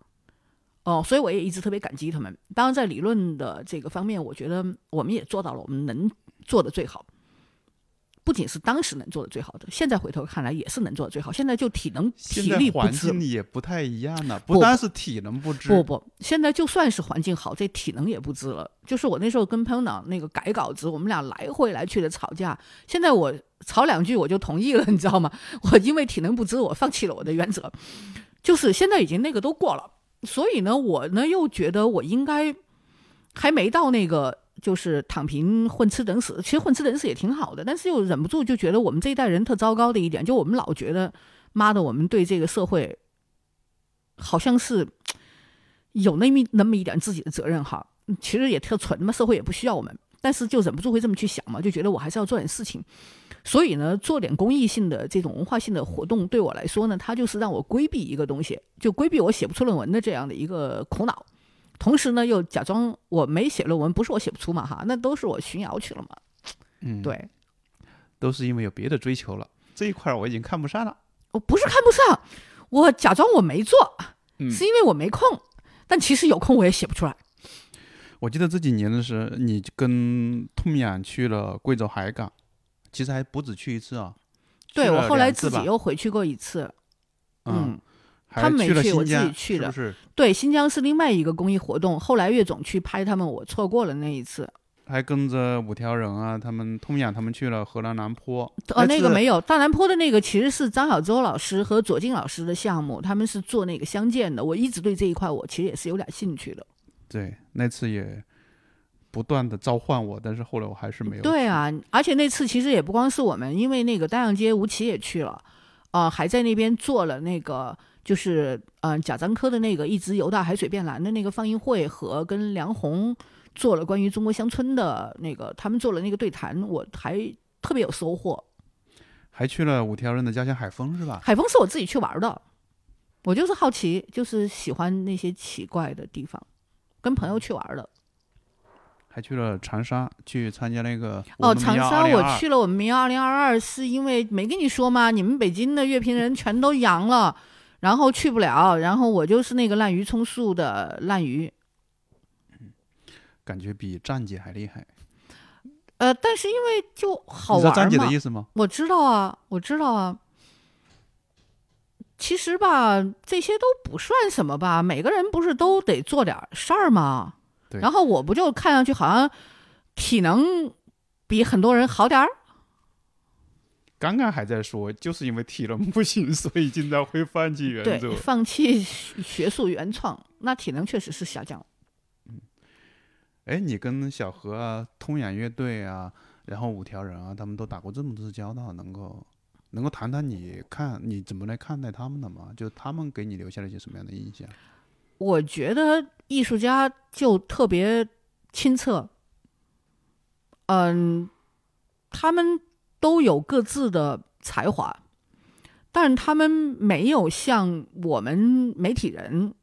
哦，所以我也一直特别感激他们。当然，在理论的这个方面，我觉得我们也做到了我们能做的最好。不仅是当时能做的最好的，现在回头看来也是能做的最好。现在就体能体力不支，也不太一样了。不单是体能不支，不不，现在就算是环境好，这体能也不支了。就是我那时候跟朋友党那个改稿子，我们俩来回来去的吵架。现在我吵两句我就同意了，你知道吗？我因为体能不支，我放弃了我的原则。就是现在已经那个都过了，所以呢，我呢又觉得我应该还没到那个。就是躺平混吃等死，其实混吃等死也挺好的，但是又忍不住就觉得我们这一代人特糟糕的一点，就我们老觉得，妈的，我们对这个社会好像是有那么那么一点自己的责任哈。其实也特蠢，嘛，社会也不需要我们，但是就忍不住会这么去想嘛，就觉得我还是要做点事情。所以呢，做点公益性的这种文化性的活动，对我来说呢，它就是让我规避一个东西，就规避我写不出论文的这样的一个苦恼。同时呢，又假装我没写论文，不是我写不出嘛，哈，那都是我巡游去了嘛。嗯，对，都是因为有别的追求了，这一块我已经看不上了。我不是看不上，我假装我没做，是因为我没空，但其实有空我也写不出来。我记得这几年的时候，你跟痛痒去了贵州海港，其实还不止去一次啊。对我后来自己又回去过一次。嗯。他们没去，我自己去的。对，新疆是另外一个公益活动。后来岳总去拍他们，我错过了那一次。还跟着五条人啊，他们通雅他们去了河南南坡。哦，那个没有，大南坡的那个其实是张小舟老师和左静老师的项目，他们是做那个相见的。我一直对这一块，我其实也是有点兴趣的。对，那次也不断的召唤我，但是后来我还是没有。对啊，而且那次其实也不光是我们，因为那个大阳街吴奇也去了，啊，还在那边做了那个。就是嗯，贾樟柯的那个一直游到海水变蓝的那个放映会，和跟梁红做了关于中国乡村的那个，他们做了那个对谈，我还特别有收获。还去了五条人的家乡海丰是吧？海丰是我自己去玩的，我就是好奇，就是喜欢那些奇怪的地方，跟朋友去玩的。还去了长沙，去参加那个哦，长沙我去了，我们民谣二零二二是因为没跟你说吗？你们北京的乐评人全都阳了。然后去不了，然后我就是那个滥竽充数的滥竽，感觉比站姐还厉害。呃，但是因为就好玩嘛。站姐的意思吗？我知道啊，我知道啊。其实吧，这些都不算什么吧。每个人不是都得做点事儿吗？对。然后我不就看上去好像体能比很多人好点儿？刚刚还在说，就是因为体能不行，所以经常会放弃原则，放弃学术原创。那体能确实是下降。嗯，哎，你跟小何啊、通阳乐队啊，然后五条人啊，他们都打过这么多次交道，能够能够谈谈你看你怎么来看待他们的吗？就他们给你留下了一些什么样的印象？我觉得艺术家就特别清澈，嗯，他们都有各自的才华，但是他们没有像我们媒体人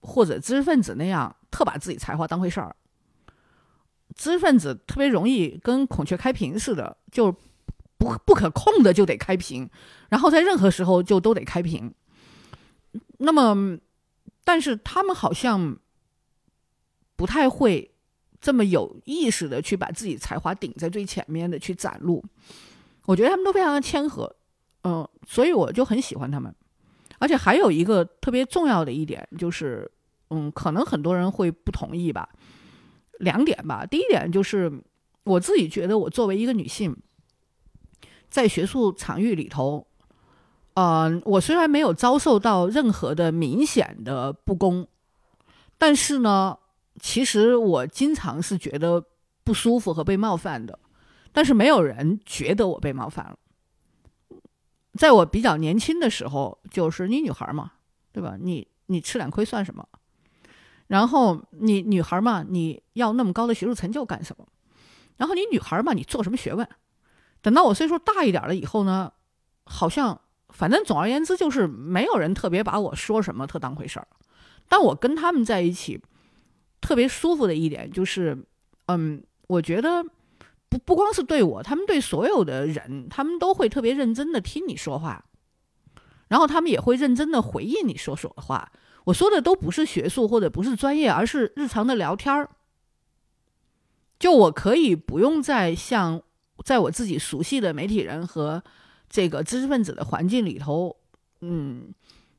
或者知识分子那样特把自己才华当回事儿。知识分子特别容易跟孔雀开屏似的，就不不可控的就得开屏，然后在任何时候就都得开屏。那么，但是他们好像不太会这么有意识的去把自己才华顶在最前面的去展露。我觉得他们都非常的谦和，嗯，所以我就很喜欢他们。而且还有一个特别重要的一点就是，嗯，可能很多人会不同意吧。两点吧，第一点就是我自己觉得，我作为一个女性，在学术场域里头，呃，我虽然没有遭受到任何的明显的不公，但是呢，其实我经常是觉得不舒服和被冒犯的，但是没有人觉得我被冒犯了。在我比较年轻的时候，就是你女孩嘛，对吧？你你吃点亏算什么？然后你女孩嘛，你要那么高的学术成就干什么？然后你女孩嘛，你做什么学问？等到我岁数大一点了以后呢，好像反正总而言之就是没有人特别把我说什么特当回事儿。但我跟他们在一起特别舒服的一点就是，嗯，我觉得不不光是对我，他们对所有的人，他们都会特别认真的听你说话，然后他们也会认真的回应你说说的话。我说的都不是学术或者不是专业，而是日常的聊天儿。就我可以不用再像在我自己熟悉的媒体人和这个知识分子的环境里头，嗯，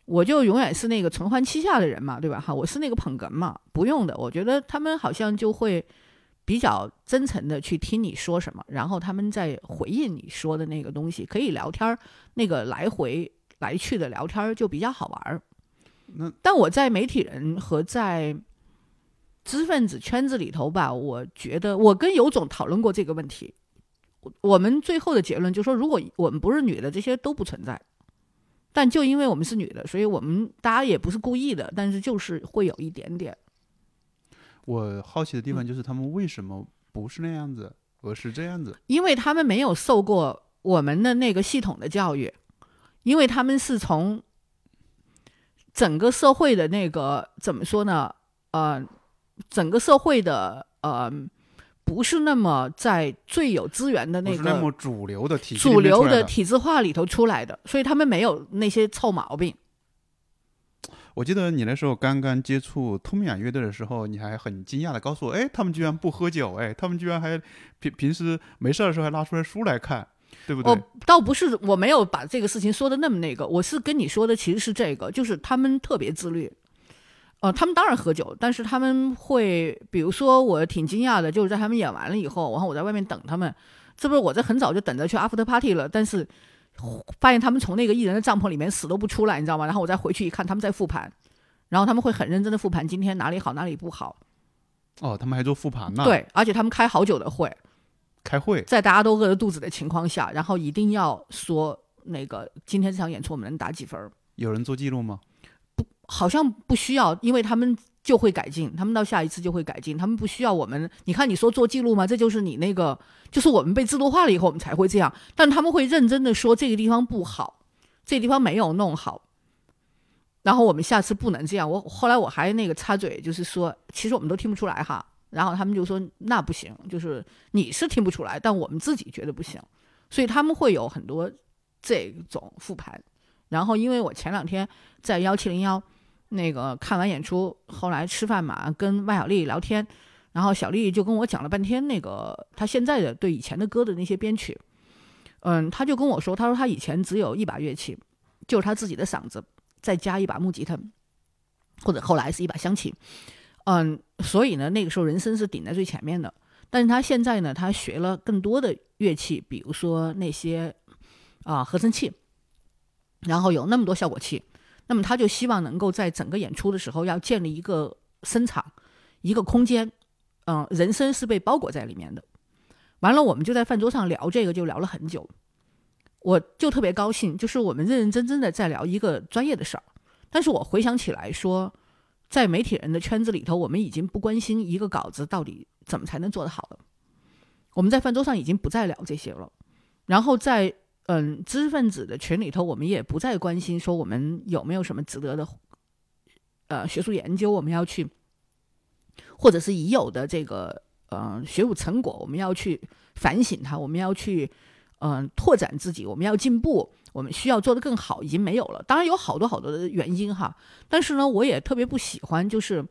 我就永远是那个承欢膝下的人嘛，对吧？哈，我是那个捧哏嘛，不用的。我觉得他们好像就会比较真诚的去听你说什么，然后他们在回应你说的那个东西，可以聊天儿，那个来回来去的聊天儿就比较好玩儿。那但我在媒体人和在知识分子圈子里头吧，我觉得我跟尤总讨论过这个问题，我们最后的结论就是说，如果我们不是女的，这些都不存在。但就因为我们是女的，所以我们大家也不是故意的，但是就是会有一点点。我好奇的地方就是他们为什么不是那样子，而是这样子？因为他们没有受过我们的那个系统的教育，因为他们是从。整个社会的那个怎么说呢？呃，整个社会的呃，不是那么在最有资源的那个那么主流的体主流的体制化里头出来的，所以他们没有那些臭毛病。我记得你那时候刚刚接触通米亚乐队的时候，你还很惊讶的告诉我，哎，他们居然不喝酒，哎，他们居然还平平时没事的时候还拿出来书来看。对不对？我倒不是，我没有把这个事情说的那么那个。我是跟你说的，其实是这个，就是他们特别自律。呃，他们当然喝酒，但是他们会，比如说，我挺惊讶的，就是在他们演完了以后，然后我在外面等他们，这不是我在很早就等着去 after party 了，但是发现他们从那个艺人的帐篷里面死都不出来，你知道吗？然后我再回去一看，他们在复盘，然后他们会很认真的复盘今天哪里好哪里不好。哦，他们还做复盘呢？对，而且他们开好久的会。开会，在大家都饿着肚子的情况下，然后一定要说那个今天这场演出我们能打几分？有人做记录吗？不，好像不需要，因为他们就会改进，他们到下一次就会改进，他们不需要我们。你看，你说做记录吗？这就是你那个，就是我们被制度化了以后，我们才会这样。但他们会认真的说这个地方不好，这地方没有弄好，然后我们下次不能这样。我后来我还那个插嘴，就是说，其实我们都听不出来哈。然后他们就说那不行，就是你是听不出来，但我们自己觉得不行，所以他们会有很多这种复盘。然后因为我前两天在幺七零幺那个看完演出，后来吃饭嘛，跟万小丽聊天，然后小丽就跟我讲了半天那个她现在的对以前的歌的那些编曲，嗯，她就跟我说，她说她以前只有一把乐器，就是她自己的嗓子，再加一把木吉他，或者后来是一把乡琴。嗯，所以呢，那个时候人声是顶在最前面的。但是她现在呢，她学了更多的乐器，比如说那些啊合成器，然后有那么多效果器。那么他就希望能够在整个演出的时候要建立一个声场，一个空间。嗯，人声是被包裹在里面的。完了，我们就在饭桌上聊这个，就聊了很久。我就特别高兴，就是我们认认真真的在聊一个专业的事儿。但是我回想起来说，在媒体人的圈子里头，我们已经不关心一个稿子到底怎么才能做得好了。我们在饭桌上已经不再聊这些了。然后在嗯知识分子的群里头，我们也不再关心说我们有没有什么值得的呃学术研究，我们要去，或者是已有的这个呃学术成果，我们要去反省它，我们要去。嗯，拓展自己，我们要进步，我们需要做得更好，已经没有了。当然有好多好多的原因哈，但是呢，我也特别不喜欢，就是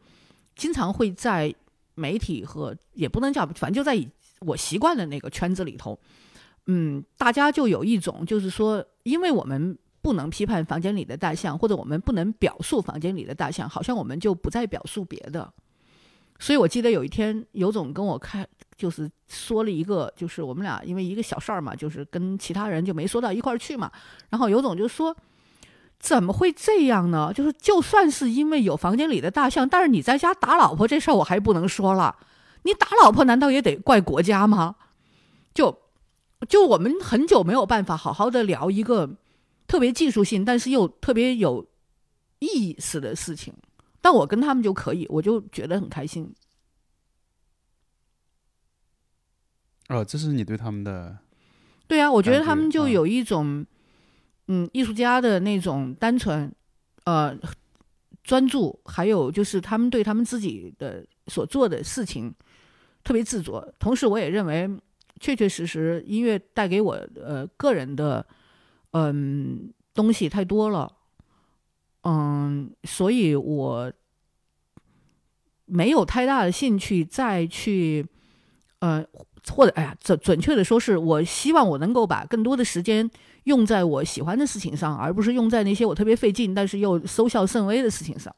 经常会在媒体和也不能叫，反正就在我习惯的那个圈子里头，嗯，大家就有一种就是说，因为我们不能批判房间里的大象，或者我们不能表述房间里的大象，好像我们就不再表述别的。所以我记得有一天，尤总跟我开。就是说了一个，就是我们俩因为一个小事儿嘛，就是跟其他人就没说到一块儿去嘛。然后尤总就说：“怎么会这样呢？就是就算是因为有房间里的大象，但是你在家打老婆这事儿我还不能说了。你打老婆难道也得怪国家吗？就就我们很久没有办法好好的聊一个特别技术性，但是又特别有意思的事情。但我跟他们就可以，我就觉得很开心。”哦，这是你对他们的，对啊，我觉得他们就有一种，嗯，艺术家的那种单纯，呃，专注，还有就是他们对他们自己的所做的事情特别执着。同时，我也认为，确确实实音乐带给我呃个人的嗯东西太多了，嗯，所以我没有太大的兴趣再去呃。或者，哎呀，准准确的说，是我希望我能够把更多的时间用在我喜欢的事情上，而不是用在那些我特别费劲但是又收效甚微的事情上。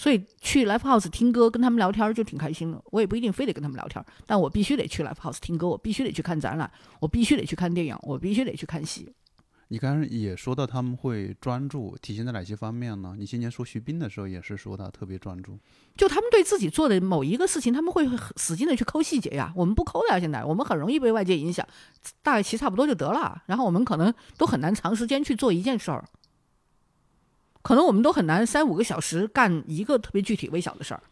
所以去 live house 听歌，跟他们聊天就挺开心的。我也不一定非得跟他们聊天，但我必须得去 live house 听歌，我必须得去看展览，我必须得去看电影，我必须得去看戏。你刚刚也说到他们会专注，体现在哪些方面呢？你今年说徐斌的时候也是说他特别专注，就他们对自己做的某一个事情，他们会使劲的去抠细节呀。我们不抠的呀，现在我们很容易被外界影响，大概其差不多就得了。然后我们可能都很难长时间去做一件事儿，可能我们都很难三五个小时干一个特别具体微小的事儿。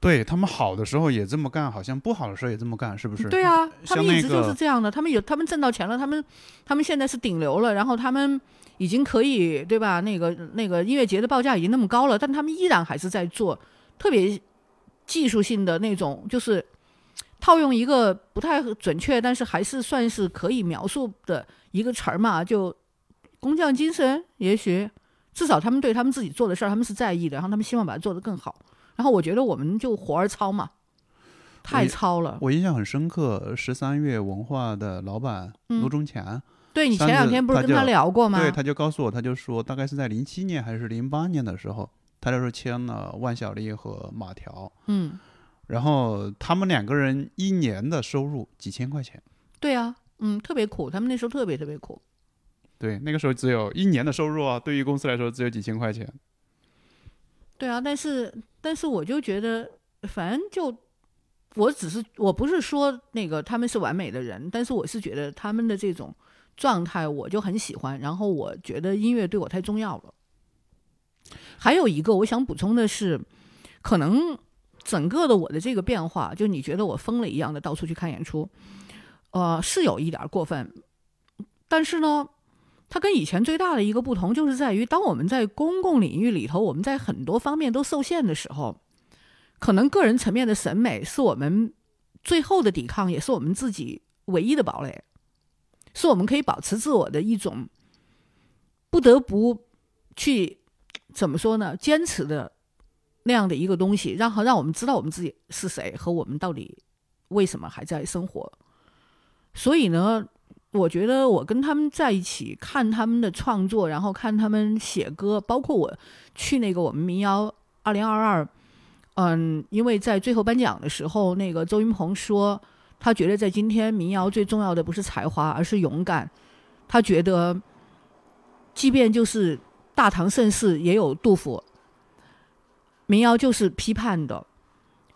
对他们好的时候也这么干，好像不好的时候也这么干，是不是？对啊，他们一直就是这样的。他们有，他们挣到钱了，他们，他们现在是顶流了，然后他们已经可以，对吧？那个那个音乐节的报价已经那么高了，但他们依然还是在做特别技术性的那种，就是套用一个不太准确，但是还是算是可以描述的一个词儿嘛，就工匠精神。也许至少他们对他们自己做的事儿，他们是在意的，然后他们希望把它做得更好。然后我觉得我们就活儿糙嘛，太糙了。我印象很深刻，十三月文化的老板卢中强，对你前两天不是跟他聊过吗？对，他就告诉我，他就说大概是在零七年还是零八年的时候，他就是签了万晓利和马条。嗯，然后他们两个人一年的收入几千块钱。对啊，嗯，特别苦，他们那时候特别特别苦。对，那个时候只有一年的收入啊，对于公司来说只有几千块钱。对啊，但是但是我就觉得，反正就，我只是我不是说那个他们是完美的人，但是我是觉得他们的这种状态我就很喜欢，然后我觉得音乐对我太重要了。还有一个我想补充的是，可能整个的我的这个变化，就你觉得我疯了一样的到处去看演出，呃，是有一点过分，但是呢。它跟以前最大的一个不同，就是在于，当我们在公共领域里头，我们在很多方面都受限的时候，可能个人层面的审美是我们最后的抵抗，也是我们自己唯一的堡垒，是我们可以保持自我的一种不得不去怎么说呢？坚持的那样的一个东西，让让我们知道我们自己是谁和我们到底为什么还在生活。所以呢？我觉得我跟他们在一起看他们的创作，然后看他们写歌，包括我去那个我们民谣二零二二，嗯，因为在最后颁奖的时候，那个周云鹏说，他觉得在今天民谣最重要的不是才华，而是勇敢。他觉得，即便就是大唐盛世也有杜甫，民谣就是批判的。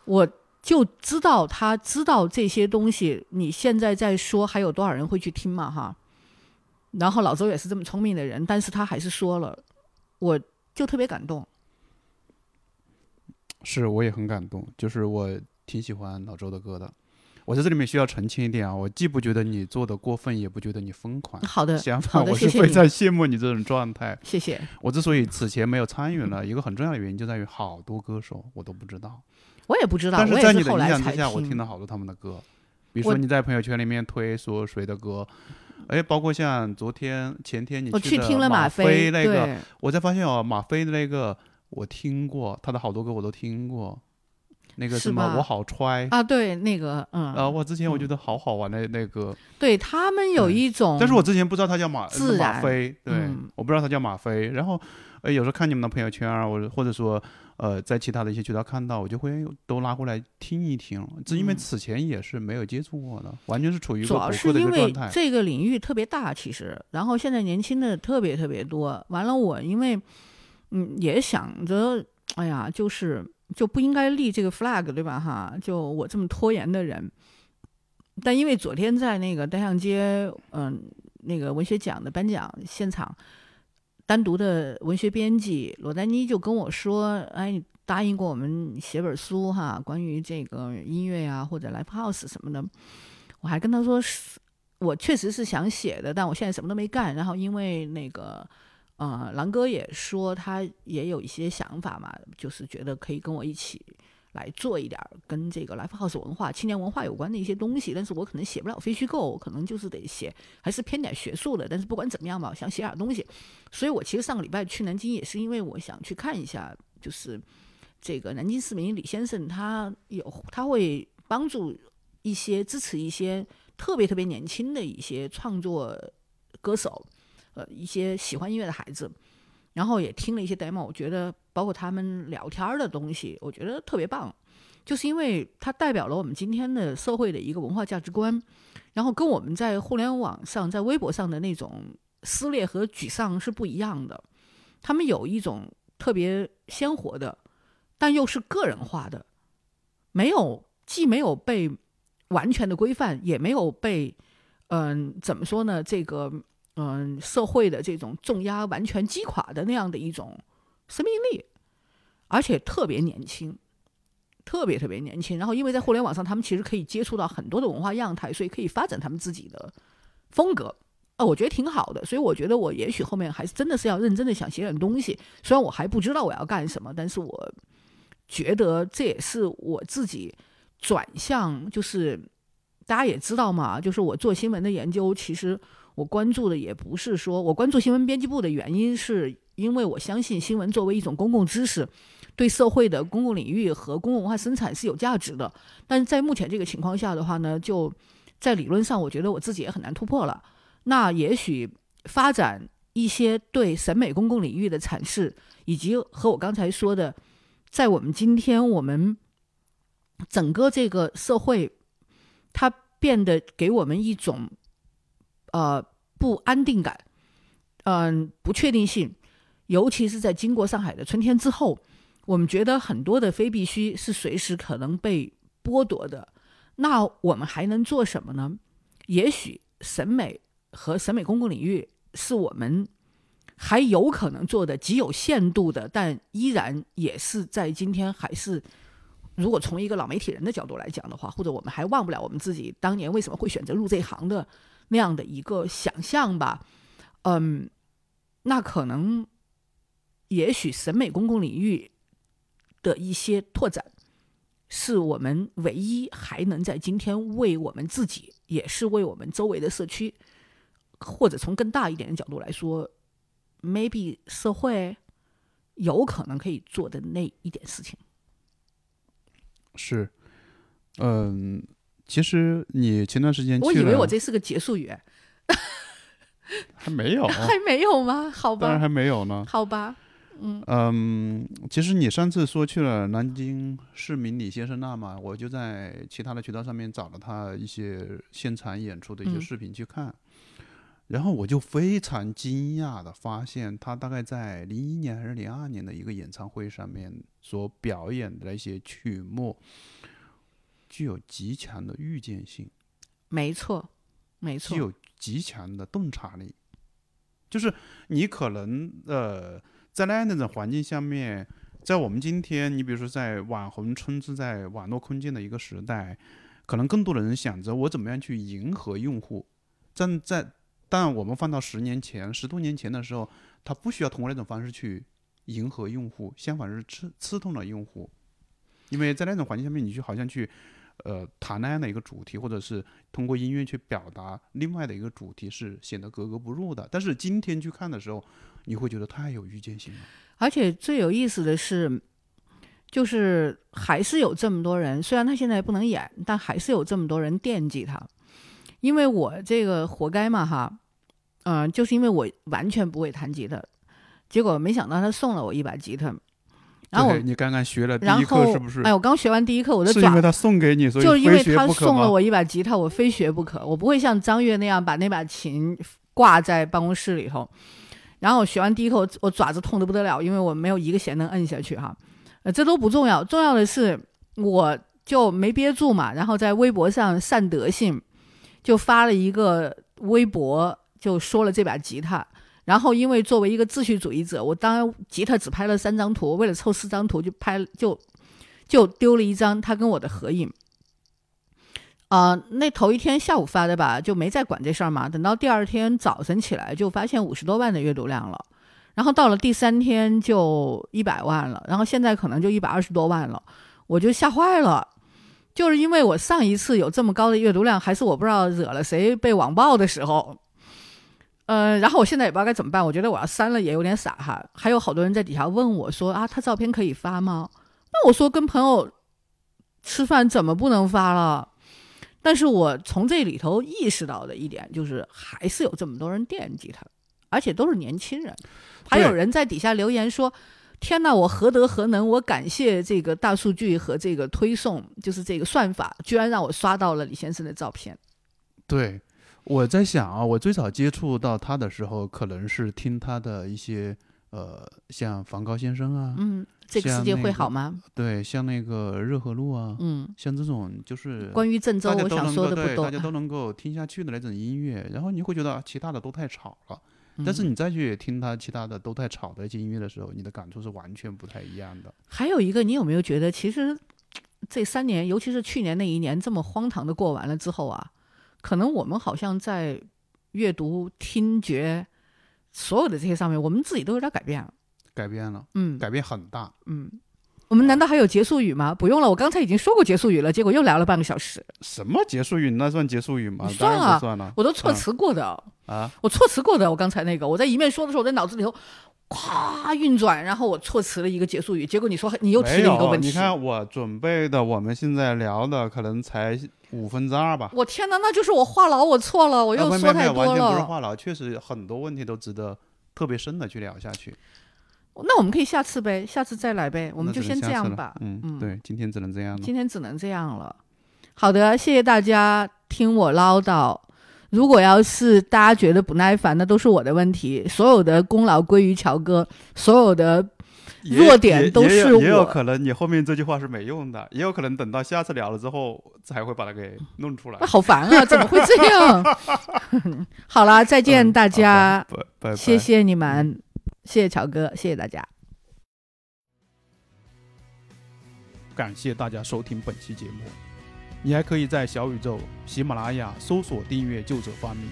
我。就知道他知道这些东西，你现在在说还有多少人会去听嘛？哈，然后老周也是这么聪明的人，但是他还是说了，我就特别感动。是，我也很感动，就是我挺喜欢老周的歌的。我在这里面需要澄清一点啊，我既不觉得你做的过分，也不觉得你疯狂。好的，相好反，我是非常羡慕你这种状态。谢谢。我之所以此前没有参与呢，一个很重要的原因就在于好多歌手我都不知道。我也不知道。但是在你的影响之下，我听了好多他们的歌。比如说你在朋友圈里面推说谁的歌，哎，包括像昨天、前天你去听了马飞那个，我才发现哦，马飞的那个我听过，他的好多歌我都听过。那个什么，我好揣啊，对，那个，嗯，啊，我之前我觉得好好玩的那个，对他们有一种，但是我之前不知道他叫马马飞，对，我不知道他叫马飞，然后，呃，有时候看你们的朋友圈啊，或者或者说，呃，在其他的一些渠道看到，我就会都拉过来听一听，这因为此前也是没有接触过的，完全是处于一个主要是因为这个领域特别大，其实，然后现在年轻的特别特别多，完了我因为，嗯，也想着，哎呀，就是。就不应该立这个 flag，对吧？哈，就我这么拖延的人，但因为昨天在那个单向街，嗯，那个文学奖的颁奖现场，单独的文学编辑罗丹妮就跟我说：“哎，你答应过我们写本书哈，关于这个音乐啊或者 live house 什么的。”我还跟他说：“，我确实是想写的，但我现在什么都没干。然后因为那个。”呃，狼哥也说他也有一些想法嘛，就是觉得可以跟我一起来做一点跟这个 live house 文化、青年文化有关的一些东西。但是我可能写不了非虚构，可能就是得写，还是偏点学术的。但是不管怎么样吧，我想写点东西。所以我其实上个礼拜去南京也是因为我想去看一下，就是这个南京市民李先生他有他会帮助一些支持一些特别特别年轻的一些创作歌手。呃，一些喜欢音乐的孩子，然后也听了一些 demo，我觉得包括他们聊天的东西，我觉得特别棒，就是因为它代表了我们今天的社会的一个文化价值观，然后跟我们在互联网上、在微博上的那种撕裂和沮丧是不一样的。他们有一种特别鲜活的，但又是个人化的，没有既没有被完全的规范，也没有被嗯，怎么说呢？这个。嗯，社会的这种重压完全击垮的那样的一种生命力，而且特别年轻，特别特别年轻。然后，因为在互联网上，他们其实可以接触到很多的文化样态，所以可以发展他们自己的风格。呃，我觉得挺好的。所以，我觉得我也许后面还是真的是要认真的想写点东西。虽然我还不知道我要干什么，但是我觉得这也是我自己转向。就是大家也知道嘛，就是我做新闻的研究，其实。我关注的也不是说，我关注新闻编辑部的原因，是因为我相信新闻作为一种公共知识，对社会的公共领域和公共文化生产是有价值的。但是在目前这个情况下的话呢，就在理论上，我觉得我自己也很难突破了。那也许发展一些对审美公共领域的阐释，以及和我刚才说的，在我们今天我们整个这个社会，它变得给我们一种。呃，不安定感，嗯，不确定性，尤其是在经过上海的春天之后，我们觉得很多的非必须是随时可能被剥夺的。那我们还能做什么呢？也许审美和审美公共领域是我们还有可能做的极有限度的，但依然也是在今天还是，如果从一个老媒体人的角度来讲的话，或者我们还忘不了我们自己当年为什么会选择入这行的。那样的一个想象吧，嗯，那可能，也许审美公共领域的一些拓展，是我们唯一还能在今天为我们自己，也是为我们周围的社区，或者从更大一点的角度来说，maybe 社会有可能可以做的那一点事情。是，嗯。其实你前段时间，我以为我这是个结束语，还没有，还没有吗？好吧，当然还没有呢。好吧，嗯嗯，其实你上次说去了南京市民李先生那嘛，我就在其他的渠道上面找了他一些现场演出的一些视频去看，然后我就非常惊讶的发现，他大概在零一年还是零二年的一个演唱会上面所表演的一些曲目。具有极强的预见性，没错，没错，具有极强的洞察力，就是你可能呃，在那样的种环境下面，在我们今天，你比如说在网红充斥在网络空间的一个时代，可能更多的人想着我怎么样去迎合用户。但在但我们放到十年前、十多年前的时候，他不需要通过那种方式去迎合用户，相反是刺刺痛了用户，因为在那种环境下面，你就好像去。呃，谈那样的一个主题，或者是通过音乐去表达另外的一个主题，是显得格格不入的。但是今天去看的时候，你会觉得太有预见性了。而且最有意思的是，就是还是有这么多人，虽然他现在不能演，但还是有这么多人惦记他。因为我这个活该嘛，哈，嗯，就是因为我完全不会弹吉他，结果没想到他送了我一把吉他。然后你刚刚学了第一课是不是？哎，我刚学完第一课，我的是因为他送给你，所以就是因为他送了我一把吉他，我非学不可。我不会像张悦那样把那把琴挂在办公室里头。然后我学完第一课，我爪子痛得不得了，因为我没有一个弦能摁下去哈。呃，这都不重要，重要的是我就没憋住嘛，然后在微博上善德性，就发了一个微博，就说了这把吉他。然后，因为作为一个秩序主义者，我当吉他只拍了三张图，为了凑四张图就拍就就丢了一张他跟我的合影。啊，那头一天下午发的吧，就没再管这事儿嘛。等到第二天早晨起来，就发现五十多万的阅读量了。然后到了第三天就一百万了，然后现在可能就一百二十多万了，我就吓坏了。就是因为我上一次有这么高的阅读量，还是我不知道惹了谁被网暴的时候。嗯，然后我现在也不知道该怎么办，我觉得我要删了也有点傻哈。还有好多人在底下问我说啊，他照片可以发吗？那我说跟朋友吃饭怎么不能发了？但是我从这里头意识到的一点就是，还是有这么多人惦记他，而且都是年轻人。还有人在底下留言说：“天哪，我何德何能？我感谢这个大数据和这个推送，就是这个算法，居然让我刷到了李先生的照片。”对。我在想啊，我最早接触到他的时候，可能是听他的一些呃，像梵高先生啊，嗯，这个世界会好吗？对，像那个热河路啊，嗯，像这种就是关于郑州，我想说的不多，大家都能够听下去的那种音乐，然后你会觉得其他的都太吵了，但是你再去听他其他的都太吵的一些音乐的时候，你的感触是完全不太一样的。还有一个，你有没有觉得，其实这三年，尤其是去年那一年，这么荒唐的过完了之后啊？可能我们好像在阅读、听觉所有的这些上面，我们自己都有点改变了。改变了，嗯，改变很大，嗯。我们难道还有结束语吗？不用了，我刚才已经说过结束语了，结果又聊了半个小时。什么结束语？那算结束语吗？算啊，算了，我都措辞过的啊，我措辞过的。我刚才那个，我在一面说的时候，我在脑子里头。咵运转，然后我措辞了一个结束语，结果你说你又提了一个问题。你看我准备的，我们现在聊的可能才五分之二吧。我天哪，那就是我话痨，我错了，我又说太多了。完全不是话痨，确实很多问题都值得特别深的去聊下去。那我们可以下次呗，下次再来呗，我们就先这样吧。嗯嗯，对，今天只能这样了。今天只能这样了。好的，谢谢大家听我唠叨。如果要是大家觉得不耐烦，那都是我的问题。所有的功劳归于乔哥，所有的弱点都是我。也有可能你后面这句话是没用的，也有可能等到下次聊了之后才会把它给弄出来。好烦啊！怎么会这样？好了，再见大家，谢谢你们，谢谢乔哥，谢谢大家，感谢大家收听本期节目。你还可以在小宇宙、喜马拉雅搜索订阅“旧者发明”，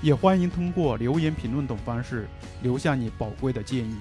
也欢迎通过留言评论等方式留下你宝贵的建议。